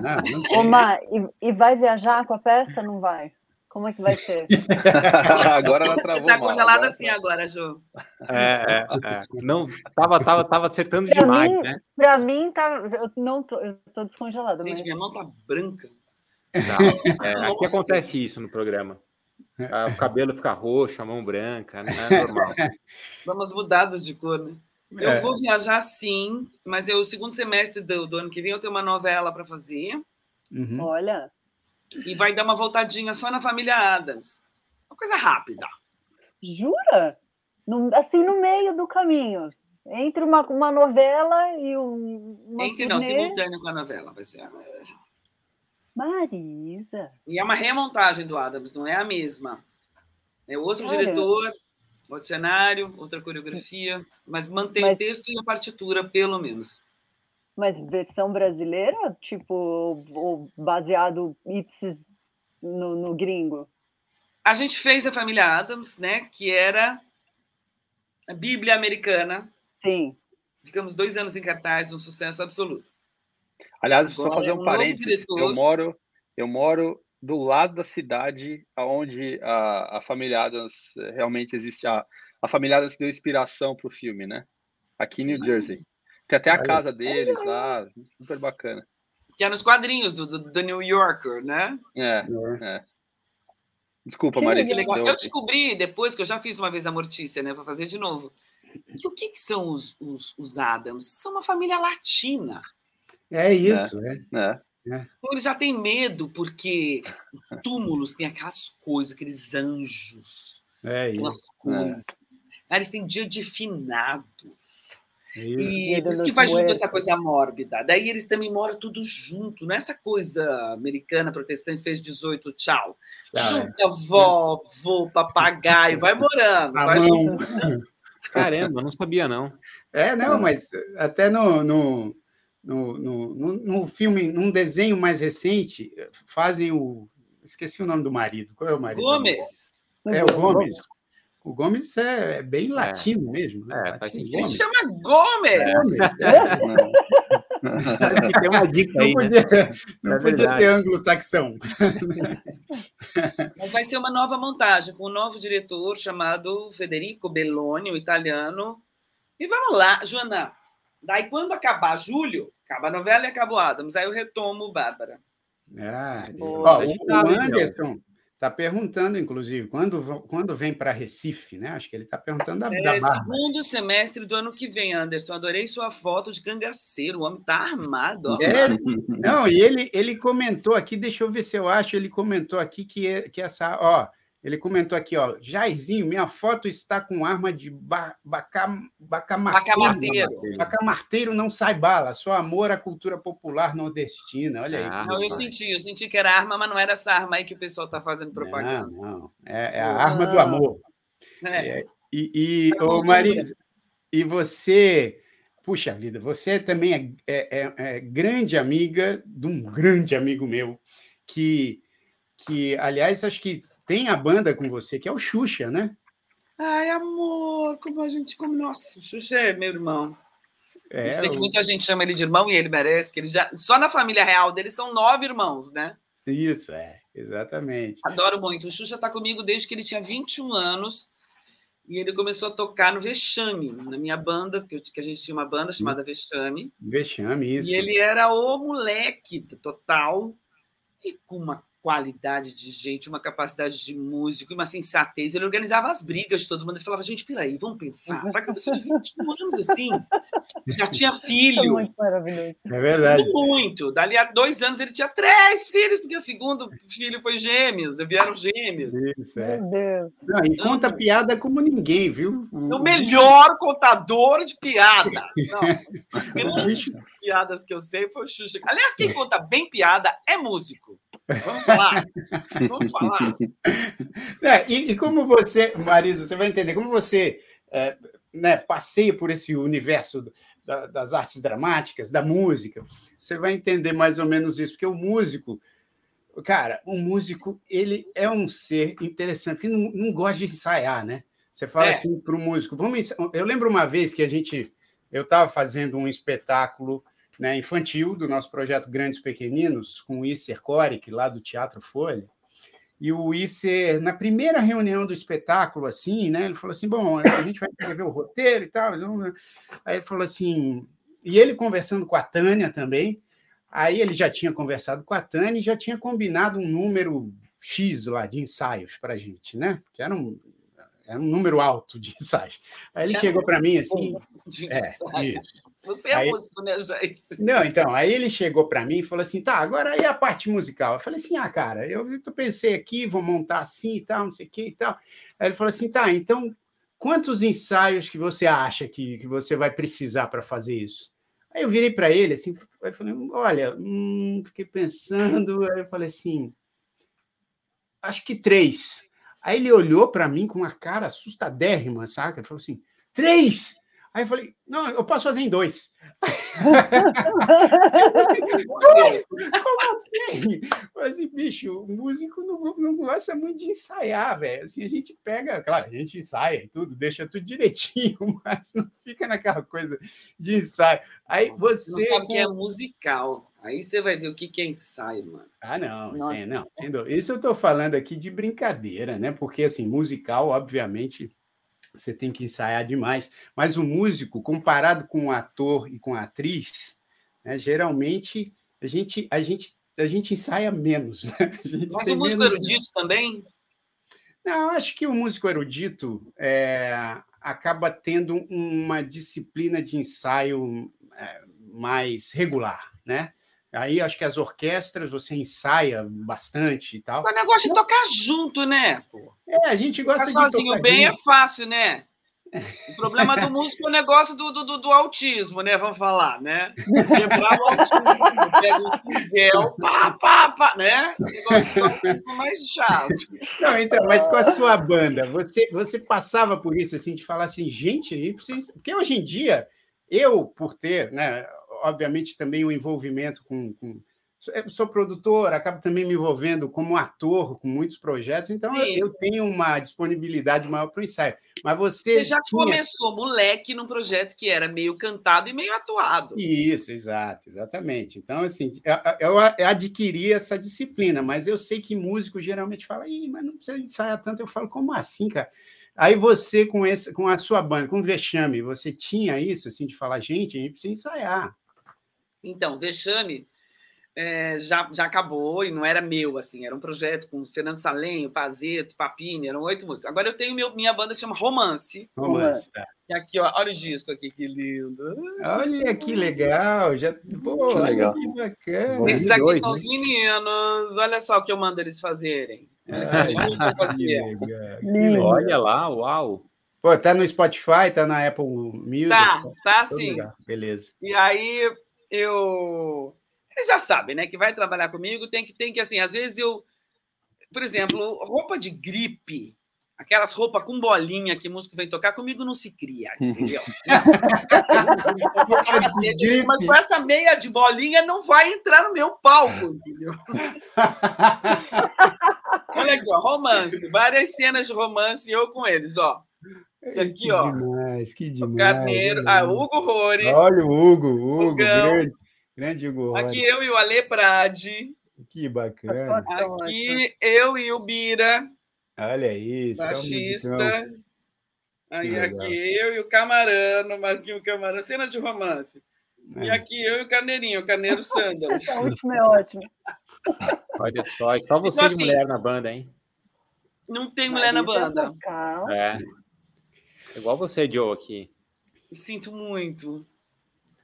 Não, não Ô, Mar, e, e, vai viajar com a peça? Não vai? Como é que vai ser? agora ela travou. Você está congelada assim agora, Ju. É, é, é. Não, tava, tava, tava acertando pra demais, mim, né? Para mim, tá, eu não tô, eu tô descongelada. Gente, mas... minha mão tá branca. Tá. É, aqui acontece isso no programa. Ah, o cabelo fica roxo, a mão branca, né? É normal. Vamos mudadas de cor, né? Eu é. vou viajar sim, mas eu, o segundo semestre do, do ano que vem eu tenho uma novela para fazer. Uhum. Olha. E vai dar uma voltadinha só na família Adams. Uma coisa rápida. Jura? No, assim, no meio do caminho. Entre uma, uma novela e um. Uma Entre, turnê... não, simultâneo com a novela, vai ser. Marisa. E é uma remontagem do Adams, não é a mesma. É outro Olha. diretor, outro cenário, outra coreografia, mas mantém mas... o texto e a partitura, pelo menos. Mas versão brasileira, tipo, ou baseado ipsis no, no gringo? A gente fez a família Adams, né? Que era a Bíblia americana. Sim. Ficamos dois anos em cartaz, um sucesso absoluto. Aliás, só fazer um, um parênteses. Eu moro, eu moro do lado da cidade onde a, a família Adams eh, realmente existe. A, a família Adams deu inspiração para o filme, né? Aqui em New Jersey. Tem até a casa deles lá, super bacana. Que é nos quadrinhos do, do, do New Yorker, né? É, é. Desculpa, Marisa. Eu... eu descobri depois que eu já fiz uma vez a Mortícia, né? Vou fazer de novo. E o que, que são os, os, os, Adams? São uma família latina. É isso, é. é. é. Então, eles já têm medo, porque os túmulos têm aquelas coisas, aqueles anjos. É aquelas isso. coisas. É. Eles têm dia de finados. E por isso que vai junto essa coisa mórbida. Daí eles também moram tudo junto. Não é essa coisa americana, protestante, fez 18, tchau. tchau Junta é. vó, vô, papagaio, vai morando. Vai Caramba, não sabia, não. É, não, mas até no, no, no, no, no, filme, num desenho mais recente, fazem o. Esqueci o nome do marido. Qual é o marido? Gomes. É, o Gomes. O Gomes é, é bem é. latino é. mesmo, né? É, latino. Ele se chama Gomes! É. Tem uma dica aí. Não podia, né? não podia ser anglo-saxão. Mas vai ser uma nova montagem com um novo diretor chamado Federico Belloni, o italiano. E vamos lá, Joana. Daí, quando acabar julho, acaba a novela e acaba o Adams. Aí eu retomo Bárbara. Ah, Ó, o, o Anderson, Está perguntando, inclusive, quando, quando vem para Recife, né? Acho que ele está perguntando da, é, da Segundo semestre do ano que vem, Anderson. Adorei sua foto de cangaceiro. O homem está armado. É, não, e ele, ele comentou aqui, deixa eu ver se eu acho, ele comentou aqui que, que essa. Ó, ele comentou aqui, ó, Jairzinho, minha foto está com arma de ba, baca, bacamarteiro. Bacamarteiro não sai bala, só amor à cultura popular nordestina. Olha aí. Ah, não, eu senti, eu senti que era arma, mas não era essa arma aí que o pessoal está fazendo propaganda. Não, não. É, é a arma do amor. É. É, e, e ô, Marisa, e você, puxa vida, você também é, é, é, é grande amiga de um grande amigo meu, que, que aliás, acho que tem a banda com você, que é o Xuxa, né? Ai, amor, como a gente. Como... Nossa, o Xuxa é meu irmão. É, eu sei que muita gente chama ele de irmão e ele merece, porque ele já. Só na família real dele são nove irmãos, né? Isso, é, exatamente. Adoro muito. O Xuxa está comigo desde que ele tinha 21 anos e ele começou a tocar no Vexame, na minha banda, que, a gente tinha uma banda chamada Vexame. Vexame, isso. E ele era o moleque total e com uma qualidade de gente, uma capacidade de músico, uma sensatez. Ele organizava as brigas de todo mundo. Ele falava, gente, peraí, vamos pensar. Sabe que a pessoa de 21 anos assim já tinha filho. É muito maravilhoso. É verdade. Muito. Dali a dois anos ele tinha três filhos, porque o segundo filho foi gêmeos, vieram gêmeos. Isso, é. Meu Deus. Não, e conta piada como ninguém, viu? O melhor contador de piada. Não, piadas que eu sei foi o Xuxa. Aliás, quem conta bem piada é músico. Vamos falar. Vamos falar. É, e, e, como você, Marisa, você vai entender, como você é, né, passeia por esse universo da, das artes dramáticas, da música, você vai entender mais ou menos isso, porque o músico, cara, o músico, ele é um ser interessante, que não, não gosta de ensaiar, né? Você fala é. assim para o músico, vamos eu lembro uma vez que a gente, eu estava fazendo um espetáculo né, infantil do nosso projeto Grandes Pequeninos, com o Isser Coric, lá do Teatro Folha. E o Isser, na primeira reunião do espetáculo, assim, né, ele falou assim: bom, a gente vai escrever o roteiro e tal. Aí ele falou assim, e ele conversando com a Tânia também. Aí ele já tinha conversado com a Tânia e já tinha combinado um número X lá de ensaios para a gente, né? Que era um, era um número alto de ensaios. Aí ele chegou para mim assim. De é, isso. Você é aí, músico, né, gente? Não, então, aí ele chegou para mim e falou assim: tá, agora aí a parte musical. Eu falei assim: ah, cara, eu, pensei aqui, vou montar assim e tal, não sei o que e tal. Aí ele falou assim: tá, então quantos ensaios que você acha que, que você vai precisar para fazer isso? Aí eu virei para ele assim, aí falei: olha, hum, fiquei pensando. Aí eu falei assim: acho que três. Aí ele olhou para mim com uma cara assustadérrima, saca? Ele falou assim: três? Aí eu falei, não, eu posso fazer em dois. dois? Como assim? Mas, assim, bicho, o músico não, não gosta muito de ensaiar, velho. Assim, a gente pega, claro, a gente ensaia e tudo, deixa tudo direitinho, mas não fica naquela coisa de ensaio. Aí você. Não sabe que é musical. Aí você vai ver o que, é ensaio, mano. Ah, não, sim, não. Sendo, isso eu estou falando aqui de brincadeira, né? Porque, assim, musical, obviamente, você tem que ensaiar demais. Mas o músico, comparado com o ator e com a atriz, né, geralmente a gente, a, gente, a gente ensaia menos. Né? Mas o músico menos... erudito também? Não, acho que o músico erudito é, acaba tendo uma disciplina de ensaio é, mais regular, né? Aí acho que as orquestras você ensaia bastante e tal. O negócio de tocar junto, né? É, a gente gosta Ficar de sozinho bem junto. é fácil, né? O problema do músico é o negócio do, do, do, autismo, né? Vamos falar, né? Quebrar o autismo, pega o fizel, pá, pá, pá, né? O negócio é mais chato. Não, então, mas com a sua banda, você, você passava por isso, assim, de falar assim, gente, porque hoje em dia, eu, por ter, né, obviamente, também o envolvimento com, com sou produtor, acabo também me envolvendo como ator com muitos projetos, então Sim. eu tenho uma disponibilidade maior para o ensaio. Mas você. Você já tinha... começou moleque num projeto que era meio cantado e meio atuado. Isso, exato, exatamente. Então, assim, eu, eu adquiri essa disciplina, mas eu sei que músico geralmente fala, Ih, mas não precisa ensaiar tanto. Eu falo, como assim, cara? Aí você, com, esse, com a sua banda, com o Vexame, você tinha isso, assim, de falar, gente, a gente precisa ensaiar. Então, Vexame é, já, já acabou e não era meu, assim, era um projeto com Fernando Salenho, Pazeto, Papini, eram oito músicos. Agora eu tenho meu, minha banda que chama Romance. Romance, tá. E aqui, ó, olha o disco aqui, que lindo. Olha que legal, já, pô, que legal. que bacana. Esses aqui dois, são né? os meninos, olha só o que eu mando eles fazerem. olha lá, uau. Pô, tá no Spotify, tá na Apple Music. Tá, tá sim. Beleza. E aí eu. Eles já sabem, né? Que vai trabalhar comigo, tem que, tem que, assim, às vezes eu. Por exemplo, roupa de gripe, aquelas roupas com bolinha que o músico vem tocar, comigo não se cria, entendeu? Mas com essa meia de bolinha não vai entrar no meu palco, entendeu? Olha aqui, ó, romance, várias cenas de romance eu com eles, ó. Isso aqui, que ó. Demais, que demais. O Carneiro. Ah, Hugo Rory. Olha o Hugo, Hugo, grande, grande Hugo Rory. Aqui eu e o Ale Prade. Que bacana. Aqui eu e o Bira. Olha isso. É Baixista. Aí aqui eu e o Camarano, Marquinho Camarano, cenas de romance. É. E aqui eu e o Carneirinho, o Carneiro Sândalo. Essa última é ótima. Olha só, só você então, de assim, mulher na banda, hein? Não tem mulher na banda. É. Igual você, Joe, aqui. Sinto muito.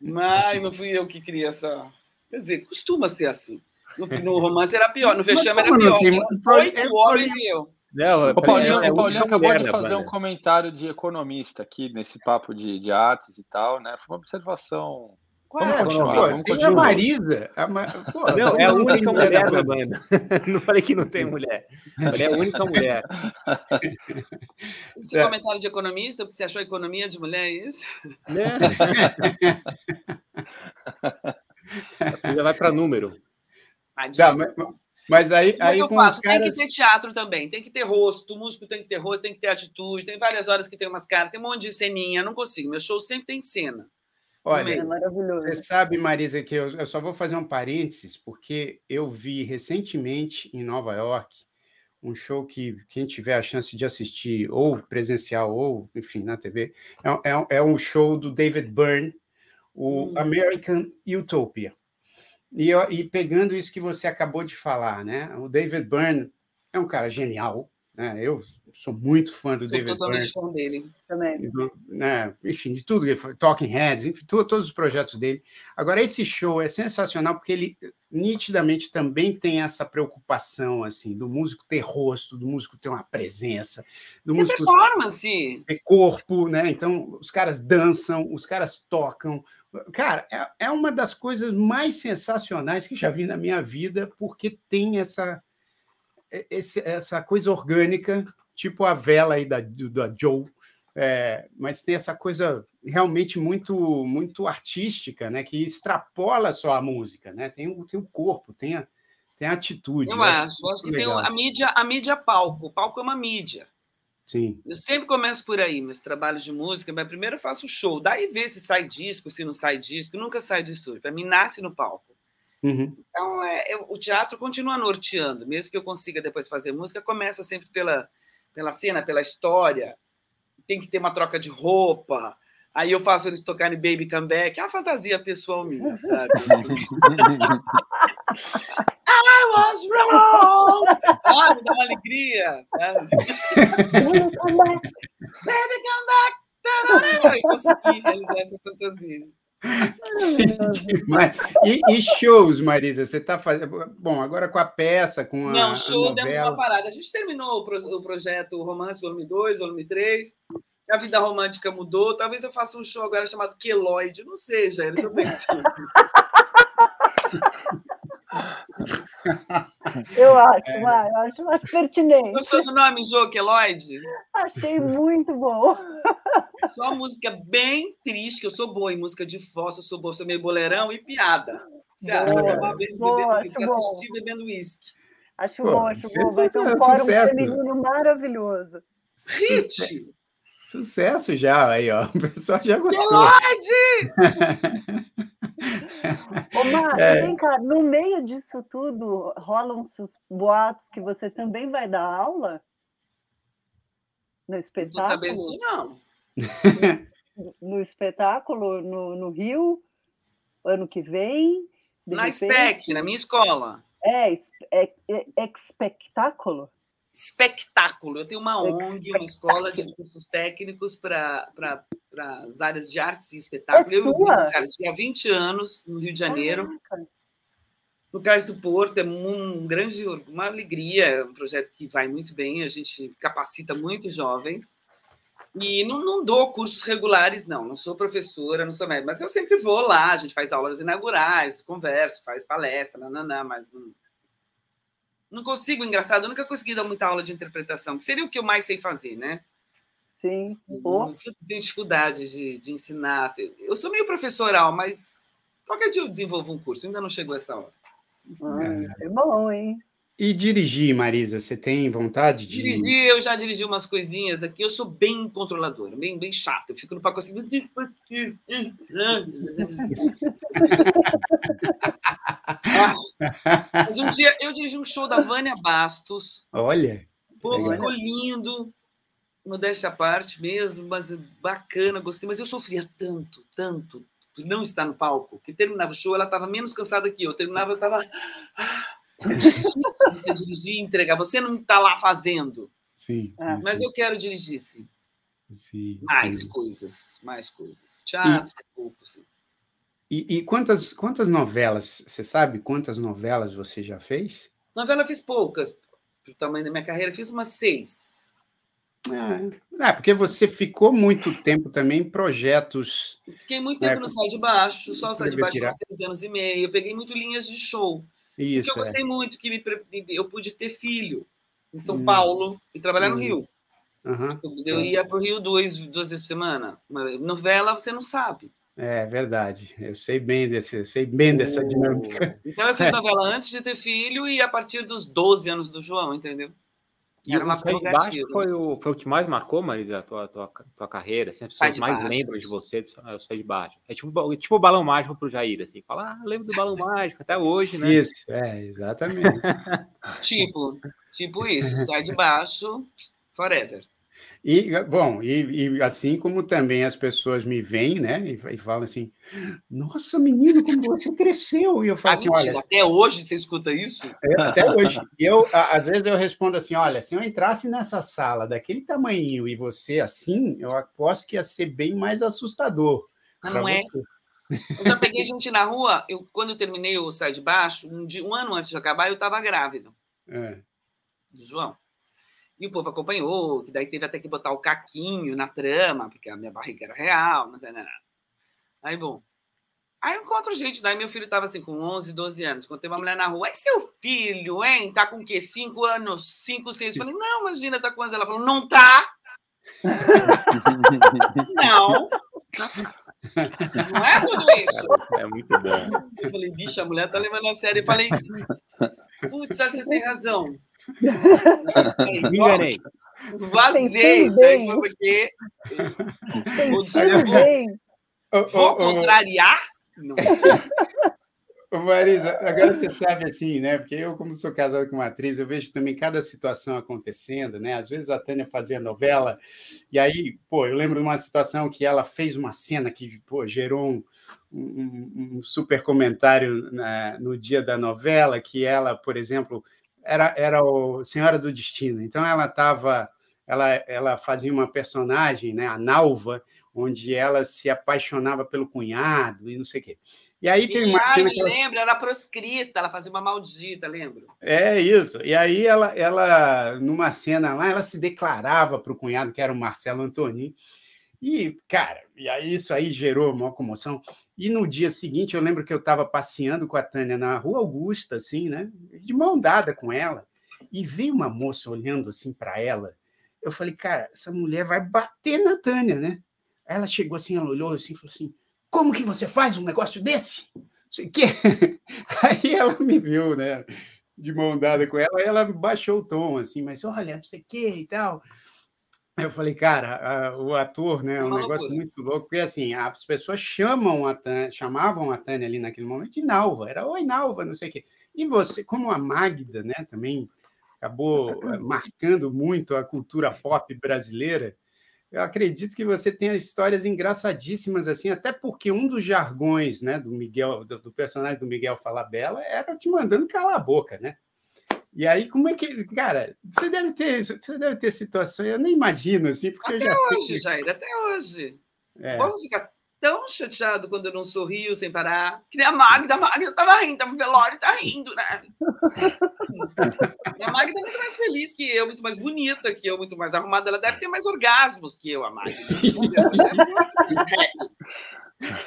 Mas não fui eu que criei essa. Quer dizer, costuma ser assim. No, no romance era pior, no vexame era pior. Oito é, homens e eu. Não, o Paulinho, é, o Paulinho acabou de fazer um comentário de economista aqui nesse papo de, de artes e tal, né? Foi uma observação qual vamos é? continuar, pô, vamos tem continuar. a Marisa. A Ma... Pô, não, é a única mulher da banda. Não falei que não tem mulher. Falei é a única mulher. Esse é. comentário de economista, porque você achou economia de mulher, é isso? A coisa vai para número. Ah, tá, mas, mas, aí, Como aí eu faço? Caras... Tem que ter teatro também, tem que ter rosto, o músico tem que ter rosto, tem que ter atitude, tem várias horas que tem umas caras, tem um monte de ceninha, não consigo. Meu show sempre tem cena. Olha, é você sabe, Marisa, que eu, eu, só vou fazer um parênteses, porque eu vi recentemente em Nova York um show que quem tiver a chance de assistir, ou presencial, ou, enfim, na TV, é, é, é um show do David Byrne, o hum. American Utopia. E, e pegando isso que você acabou de falar, né? O David Byrne é um cara genial, né? Eu sou muito fã do sou David totalmente fã dele também. Do, né, enfim, de tudo, Talking Heads, enfim, todos os projetos dele. Agora, esse show é sensacional porque ele nitidamente também tem essa preocupação assim do músico ter rosto, do músico ter uma presença, do músico performance. ter corpo, né? Então, os caras dançam, os caras tocam. Cara, é, é uma das coisas mais sensacionais que já vi na minha vida, porque tem essa, esse, essa coisa orgânica tipo a vela aí da, da Joe, é, mas tem essa coisa realmente muito muito artística, né? Que extrapola só a música, né? Tem o, tem o corpo, tem a, tem a atitude. Eu, eu acho, acho que tem a mídia, a mídia palco. O palco é uma mídia. Sim. Eu sempre começo por aí, meus trabalhos de música, mas primeiro eu faço show, daí vê se sai disco, se não sai disco, nunca sai do estúdio. Para mim, nasce no palco. Uhum. Então, é, o teatro continua norteando, mesmo que eu consiga depois fazer música, começa sempre pela, pela cena, pela história. Tem que ter uma troca de roupa. Aí eu faço eles tocarem Baby Comeback, é uma fantasia pessoal minha, sabe? I was wrong! Ah, me dá uma alegria, sabe? Baby come back! Baby come back! Eu consegui realizar essa fantasia. e, e, shows, Marisa? Você está fazendo. Bom, agora com a peça, com a. Não, show, a demos uma parada. A gente terminou o, pro, o projeto Romance Volume 2, Volume 3. A vida romântica mudou. Talvez eu faça um show agora chamado Queloide. Não sei, Jair, estou pensando. Eu acho, é. eu acho mais pertinente. Gostou do nome Joqueloide? Achei muito bom. Só uma música bem triste, que eu sou boa em música de fossa, eu sou boa, sou meio boleirão e piada. Você acha que eu vou bebendo, assistir bebendo uísque? Acho bom, acho bom. Vai ter um fórum feminino maravilhoso. Hit! Sucesso já, aí, ó. O pessoal já gostou. Queloide! Ô, Márcio, é. vem cá, no meio disso tudo, rolam os boatos que você também vai dar aula? No espetáculo? Não sabendo disso, não. No, espetáculo, no, no Rio, ano que vem? Na repente? SPEC, na minha escola. É, é, é, é espectáculo? Espectáculo. Eu tenho uma ONG, uma escola de cursos técnicos para as áreas de artes e espetáculo. É eu sua? cara, tinha 20 anos no Rio de Janeiro. Caraca. No Cais do Porto é um grande, uma alegria, é um projeto que vai muito bem, a gente capacita muitos jovens. E não, não dou cursos regulares, não, não sou professora, não sou médica, mas eu sempre vou lá, a gente faz aulas inaugurais, converso, faz palestra, nananã, mas não, não consigo, engraçado, eu nunca consegui dar muita aula de interpretação, que seria o que eu mais sei fazer, né? Sim. Eu tenho dificuldade de, de ensinar. Eu sou meio professoral, mas qualquer dia eu desenvolvo um curso, ainda não chegou essa hora. Ah, é bom, hein? E dirigir, Marisa, você tem vontade de dirigir? Eu já dirigi umas coisinhas aqui. Eu sou bem controladora, bem, bem chata. Eu fico no pacote assim. Mas um dia eu dirigi um show da Vânia Bastos. Olha. Pô, ficou lindo. Modéstia à parte mesmo, mas bacana, gostei. Mas eu sofria tanto, tanto, por não estar no palco, que terminava o show, ela estava menos cansada que eu. Terminava, eu estava. É difícil você dirigir e entregar. Você não está lá fazendo. Sim. É. sim mas sim. eu quero dirigir, sim. sim mais coisas, mais coisas. Teatro, e, pouco, sim. E, e, quantas, quantas novelas, você sabe quantas novelas você já fez? Novela eu fiz poucas. Para o tamanho da minha carreira, fiz umas seis. É, é, porque você ficou muito tempo também em projetos. Fiquei muito tempo né, no Sai de Baixo, só o Sai de Baixo tirar. seis anos e meio. Eu peguei muito linhas de show. Isso, porque eu gostei é. muito que me, eu pude ter filho em São hum. Paulo e trabalhar hum. no Rio. Uhum. Eu ia para o Rio duas, duas vezes por semana. Novela você não sabe. É verdade. Eu sei bem desse, sei bem dessa dinâmica. Então eu fiz novela antes de ter filho e a partir dos 12 anos do João, entendeu? E Era uma baixo foi o, foi o que mais marcou, Marisa, a tua, tua, tua carreira? Assim, as pessoas mais baixo. lembram de você, eu sou de baixo. É tipo, tipo o balão mágico pro Jair, assim. Fala, ah, lembro do balão mágico, até hoje, né? Isso, é, exatamente. tipo, tipo isso, sai de baixo, forever. E, bom, e, e, assim como também as pessoas me veem, né, e, e, falam assim, nossa, menino, como você cresceu. E eu falo assim, olha... Até hoje você escuta isso? É, até hoje. E eu, às vezes eu respondo assim, olha, se eu entrasse nessa sala daquele tamanho e você assim, eu aposto que ia ser bem mais assustador. Não, não é? Eu já peguei gente na rua, eu, quando eu terminei o Sai de Baixo, um, dia, um ano antes de acabar, eu estava grávida. É. João. E o povo acompanhou, que daí teve até que botar o caquinho na trama, porque a minha barriga era real, não sei nada. Aí, bom. Aí eu encontro gente, daí meu filho estava assim, com 11, 12 anos. Quando tem uma mulher na rua, é seu filho, hein? Tá com o quê? 5 anos, 5, 6. Eu falei, não, imagina, tá com 11. Ela falou, não tá. não. Não é tudo isso. É muito bom. Eu falei, bicho, a mulher tá levando a sério. Eu falei, putz, você tem razão. Me enganei. Vazei isso aí, porque. Vou, vou contrariar? Não. Marisa, agora você sabe assim, né? Porque eu, como sou casado com uma atriz, eu vejo também cada situação acontecendo, né? Às vezes a Tânia fazia novela, e aí, pô, eu lembro de uma situação que ela fez uma cena que, pô, gerou um, um, um super comentário na, no dia da novela, que ela, por exemplo, era, era o Senhora do Destino. Então ela estava, ela, ela fazia uma personagem, né? A Nalva, onde ela se apaixonava pelo cunhado e não sei o quê. E aí tem uma cena que ela... lembro, ela era proscrita, ela fazia uma maldita, lembro. É isso. E aí ela, ela numa cena lá, ela se declarava para o cunhado, que era o Marcelo Antoni. E, cara, e aí isso aí gerou uma comoção. E no dia seguinte, eu lembro que eu estava passeando com a Tânia na Rua Augusta, assim, né? De mão dada com ela. E vi uma moça olhando assim para ela. Eu falei, cara, essa mulher vai bater na Tânia, né? Ela chegou assim, ela olhou assim e falou assim: como que você faz um negócio desse? Sei que. Aí ela me viu, né? De mão dada com ela, ela baixou o tom, assim, mas olha, não sei o que e tal. Eu falei, cara, a, o ator, né, é um negócio loucura. muito louco, porque assim, as pessoas chamam a Tânia, chamavam a Tânia ali naquele momento de Nalva, era oi Nalva, não sei o quê. E você, como a Magda, né, também acabou eh, marcando muito a cultura pop brasileira, eu acredito que você tenha histórias engraçadíssimas assim, até porque um dos jargões, né, do Miguel, do, do personagem do Miguel Falabella era te mandando calar a boca, né? E aí, como é que. Cara, você deve ter, você deve ter situações, eu nem imagino, assim, porque até eu já hoje, sei. Jair, até hoje. É. O povo fica tão chateado quando eu não sorrio sem parar. Que nem a Magda, a Magda tava rindo, tava no velório tá rindo, né? a Magda é muito mais feliz que eu, muito mais bonita que eu, muito mais arrumada. Ela deve ter mais orgasmos que eu, a Magda.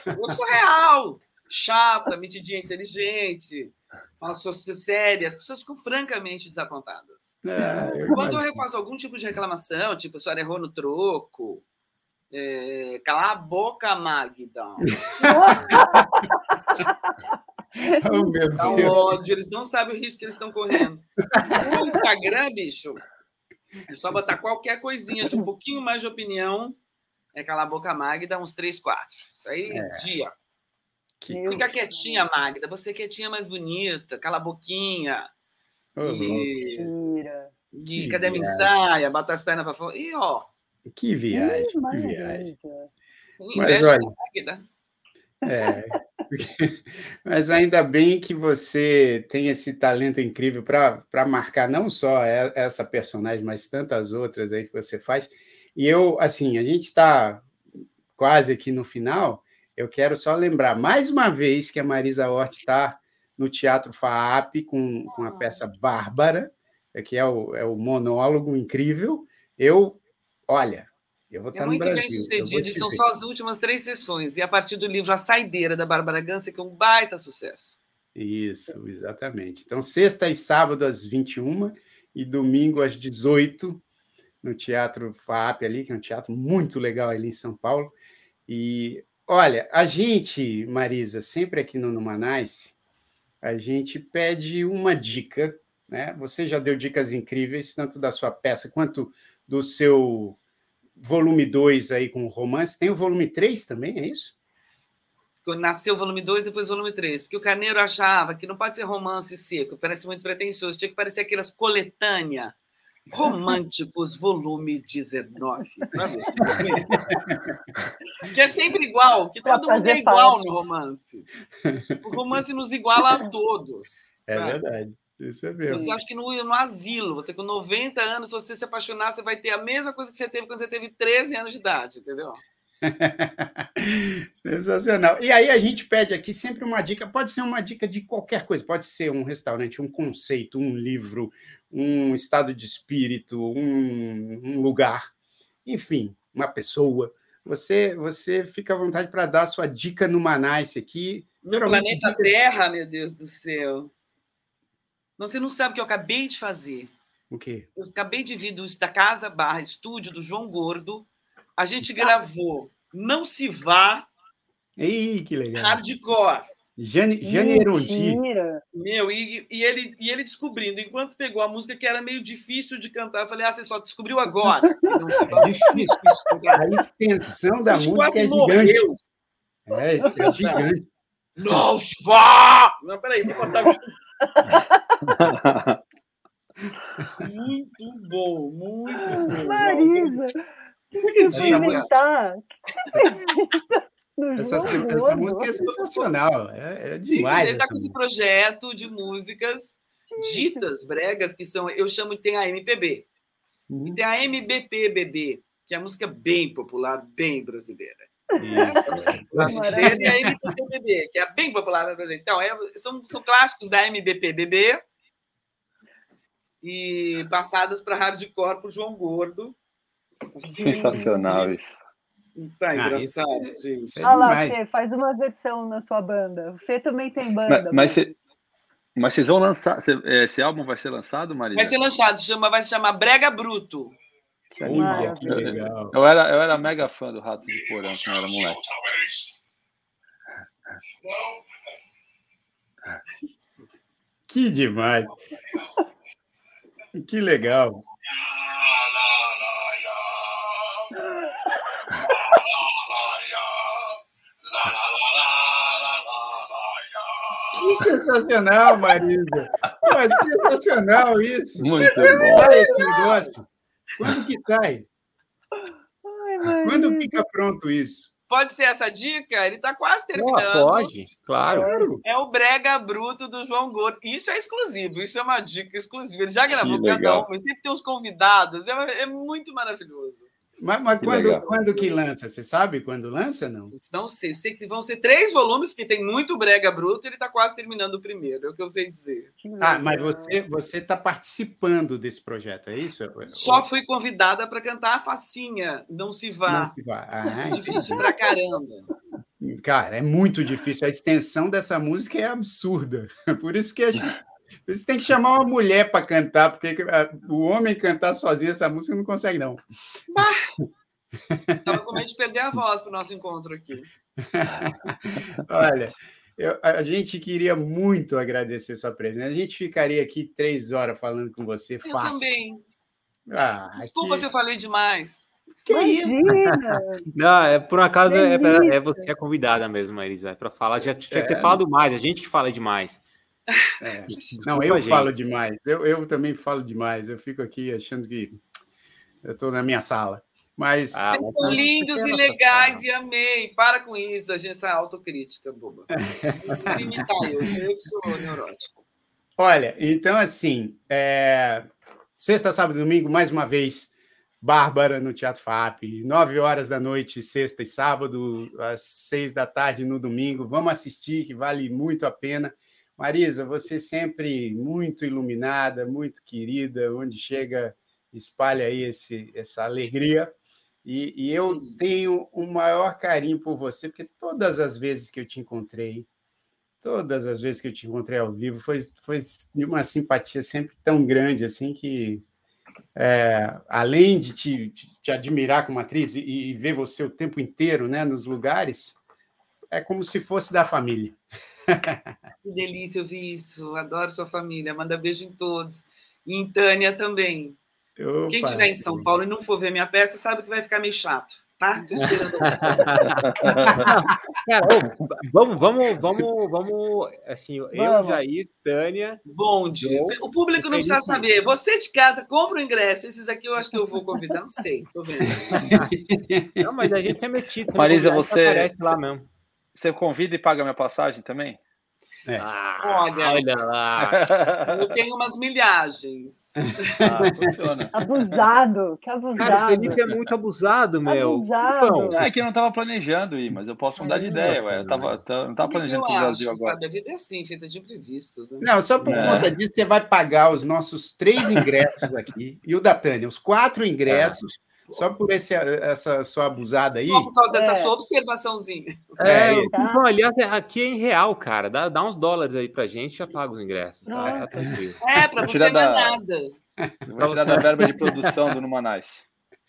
eu sou real, chata, metidinha, inteligente, falo sou séria, as pessoas ficam francamente desapontadas. É, Quando eu faço algum tipo de reclamação, tipo, a senhora errou no troco, é, cala a boca, Magda. oh, meu Dá um ódio, eles não sabem o risco que eles estão correndo. No Instagram, bicho, é só botar qualquer coisinha de um pouquinho mais de opinião. É cala a boca, Magda, uns 3, 4. Isso aí, é. dia. Que Fica quietinha, Magda. Você quietinha mais bonita, cala a boquinha. Uhum. E... Mentira. E cadê a minha ensaia? Bota as pernas para fora. E ó, que viagem, que viagem. Mas olha, é, mas ainda bem que você tem esse talento incrível para marcar não só essa personagem, mas tantas outras aí que você faz. E eu, assim, a gente está quase aqui no final. Eu quero só lembrar mais uma vez que a Marisa Hort está no Teatro FAAP com, com a peça Bárbara, que é o, é o monólogo incrível. Eu Olha, eu vou estar é no Brasil. Muito bem sucedido, são só as últimas três sessões. E a partir do livro A Saideira, da Bárbara Gansa, que é um baita sucesso. Isso, exatamente. Então, sexta e sábado às 21 e domingo às 18 no Teatro FAP ali, que é um teatro muito legal ali em São Paulo. E olha, a gente, Marisa, sempre aqui no Numanais, a gente pede uma dica, né? Você já deu dicas incríveis, tanto da sua peça quanto do seu volume 2 aí com romance. Tem o volume 3 também, é isso? Nasceu o volume 2, depois o volume 3. Porque o Carneiro achava que não pode ser romance seco, parece muito pretensioso. Tinha que parecer aquelas coletânea. Românticos, volume 19, sabe? que é sempre igual, que todo mundo é igual no romance. O romance nos iguala a todos. É verdade. Isso é mesmo. Você acha que no, no asilo, você com 90 anos, se você se apaixonar, você vai ter a mesma coisa que você teve quando você teve 13 anos de idade, entendeu? Sensacional. E aí a gente pede aqui sempre uma dica, pode ser uma dica de qualquer coisa, pode ser um restaurante, um conceito, um livro, um estado de espírito, um, um lugar, enfim, uma pessoa. Você, você fica à vontade para dar a sua dica no Manais aqui. No planeta dica... Terra, meu Deus do céu. Você não sabe o que eu acabei de fazer. O quê? Eu acabei de vir do, da casa barra estúdio do João Gordo. A gente gravou Não Se Vá. Ei, que legal. Hardcore. Jane, Jane. Meu, e, e, ele, e ele descobrindo, enquanto pegou a música que era meio difícil de cantar, eu falei, ah, você só descobriu agora. Não, é difícil A extensão da música é gigante. Morreu. É, isso é gigante. Não se vá! Não, peraí, vou contar. muito bom, muito bom. Marisa! Que acredita? Essa, essa música é sensacional, é, é demais. Ele está com esse projeto de músicas ditas bregas, que são, eu chamo de tem a MPB. Uhum. E tem a MBPBB, que é a música bem popular, bem brasileira. Isso. e a MBPBB, que é bem popular brasileira. Então, é, são, são clássicos da MBPBB e passadas para hardcore por João Gordo. Assim, Sensacional isso. Tá ah, engraçado, ah, gente. Olha lá, Fê, faz uma versão na sua banda. O Fê também tem banda. Mas, mas, cê, mas vocês vão lançar. Cê, é, esse álbum vai ser lançado, Maria? Vai ser lançado, chama, vai se chamar Brega Bruto. Que, Uia, que legal. Eu era, eu era mega fã do Ratos de Porão quando era moleque. Que demais. Que legal. Sensacional, Marisa! Pô, é sensacional isso! Muito bom. Sai esse negócio. Quando que sai? Ai, Quando fica pronto isso? Pode ser essa dica? Ele está quase terminando. Oh, pode, claro. É o Brega Bruto do João Gordo. Isso é exclusivo, isso é uma dica exclusiva. Ele já gravou cada um, sempre tem uns convidados. É, é muito maravilhoso. Mas, mas que quando, quando que lança? Você sabe quando lança, não? Não sei. Eu sei que vão ser três volumes, porque tem muito brega bruto e ele está quase terminando o primeiro. É o que eu sei dizer. Ah, mas você você está participando desse projeto, é isso? Só fui convidada para cantar a facinha. Não se vá. Não se vá. Ah, é difícil pra caramba. Cara, é muito difícil. A extensão dessa música é absurda. Por isso que a gente você tem que chamar uma mulher para cantar, porque o homem cantar sozinho essa música não consegue, não. Estava com medo de perder a voz para o nosso encontro aqui. Olha, eu, a gente queria muito agradecer sua presença. A gente ficaria aqui três horas falando com você, eu fácil. também. Ah, Desculpa se eu falei demais. Que isso? Não, é por acaso é, é, você a convidada mesmo, Marisa, é para falar. Já tinha é. ter falado mais, a gente que fala demais. É. Não, eu falo demais. Eu, eu também falo demais. Eu fico aqui achando que eu estou na minha sala. Mas. Ah, Vocês são lindos e legais e amei. Para com isso, a gente essa autocrítica, boba. imitar eu, eu sou neurótico. Olha, então assim, é... sexta, sábado e domingo, mais uma vez, Bárbara no Teatro FAP, nove horas da noite, sexta e sábado, às seis da tarde no domingo. Vamos assistir, que vale muito a pena. Marisa, você sempre muito iluminada, muito querida, onde chega, espalha aí esse, essa alegria. E, e, eu tenho o maior carinho por você, porque todas as vezes que eu te encontrei, todas as vezes que eu te encontrei ao vivo, foi, foi de uma simpatia sempre tão grande, assim, que é, além de te, te, te, admirar como atriz e, e, ver você o tempo inteiro né, nos lugares, é como se fosse da família. Que delícia ouvir isso. Adoro sua família. Manda beijo em todos. E em Tânia também. Opa, Quem estiver em São Paulo e não for ver minha peça, sabe que vai ficar meio chato. Tá? Tô esperando. Cara, vamos, vamos, vamos, vamos. Assim, vamos. eu, Jair, Tânia. Bom dia. O público não precisa saber. Você de casa, compra o ingresso. Esses aqui eu acho que eu vou convidar. Não sei, tô vendo. Não, mas a gente é metido. Marisa, você. Lá mesmo. Você convida e paga minha passagem também? É. Ah, olha, olha lá. Eu tenho umas milhagens. Ah, funciona. Abusado, que abusado. Cara, o Felipe é muito abusado, meu. Abusado. Então, é que eu não estava planejando ir, mas eu posso mudar de ideia, ué. Eu tava, não estava planejando para o Brasil agora. Sabe? A vida é assim, feita de imprevistos. Né? Não, só por é. conta disso, você vai pagar os nossos três ingressos aqui e o da Tânia, os quatro ingressos. É só por esse, essa sua abusada aí. Só por causa dessa é. sua observaçãozinha. É, é tá. então, aliás, é, aqui é em real, cara. Dá, dá uns dólares aí pra gente já paga os ingressos. Tá? tá tranquilo. É, pra você não é nada. Vou tirar da verba de produção do Numanais.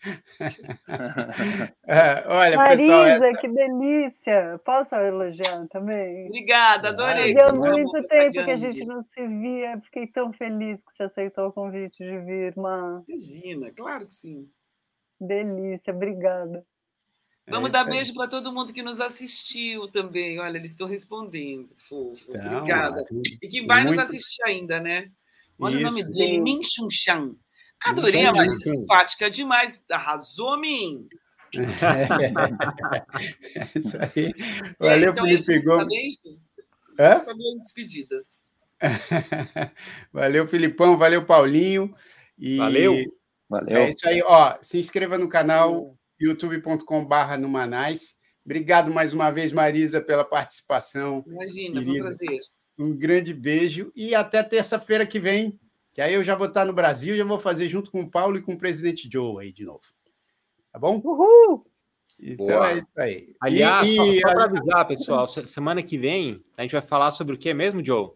É, olha, Marisa, pessoal, essa... que delícia! Posso elogiar também? Obrigada, adorei. Deu muito tempo que a gente não se via. Fiquei tão feliz que você aceitou o convite de vir, irmã. Imagina, claro que sim. Delícia, obrigada. Vamos é dar beijo para todo mundo que nos assistiu também. Olha, eles estão respondendo, fofo. Então, Obrigada. E que vai muito... nos assistir ainda, né? Olha Isso. o nome dele, Min Chun Chan. Adorei a Marisa, simpática demais. Arrasou, Min. É, isso aí. Valeu, então, Felipe é Gomes. É? Só despedidas. valeu, Filipão. Valeu, Paulinho. E... Valeu. Valeu. É isso aí. Ó, se inscreva no canal youtube.com.br Numanais. Obrigado mais uma vez, Marisa, pela participação. Imagina, foi um prazer. Um grande beijo e até terça-feira que vem, que aí eu já vou estar no Brasil e já vou fazer junto com o Paulo e com o presidente Joe aí de novo. Tá bom? Uhul! Então Boa. é isso aí. Aliás, e, só, só para avisar, pessoal, semana que vem a gente vai falar sobre o que mesmo, Joe?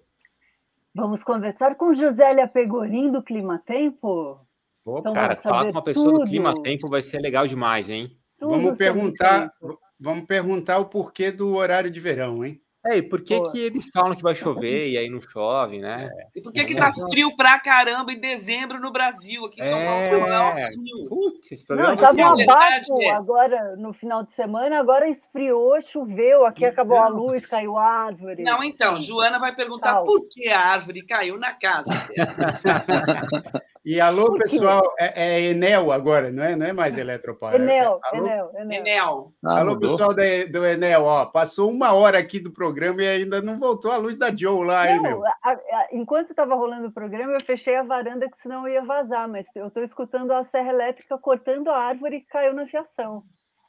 Vamos conversar com Josélia Pegorim do Clima Tempo. Pô, então, cara, falar com uma pessoa tudo. do clima tempo vai ser legal demais, hein? Tudo vamos perguntar, vamos perguntar o porquê do horário de verão, hein? É, e por que, que eles falam que vai chover e aí não chove, né? É. E por que, que tá frio pra caramba em dezembro no Brasil? Aqui em São Paulo não é frio. Putz, esse programa não, tava um abafo é. agora no final de semana, agora esfriou, choveu, aqui acabou a luz, caiu a árvore. Não, então, Joana vai perguntar por que a árvore caiu na casa dela. E alô, pessoal, é, é, Enel agora, não é, não é mais Eletropar. Enel, é, alô? Enel, Enel. Enel. Ah, alô, mudou? pessoal da, do Enel, ó, passou uma hora aqui do programa e ainda não voltou a luz da Joe lá, não, hein, meu? A, a, enquanto estava rolando o programa, eu fechei a varanda, que senão ia vazar, mas eu estou escutando a serra elétrica cortando a árvore que caiu na fiação.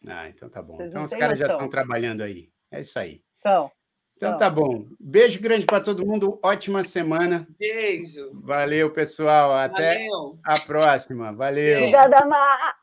Ah, então tá bom. Vocês então os caras já estão trabalhando aí. É isso aí. Então. Então tá bom. Beijo grande para todo mundo. Ótima semana. Beijo. Valeu, pessoal. Até Valeu. a próxima. Valeu. Obrigada, Mar.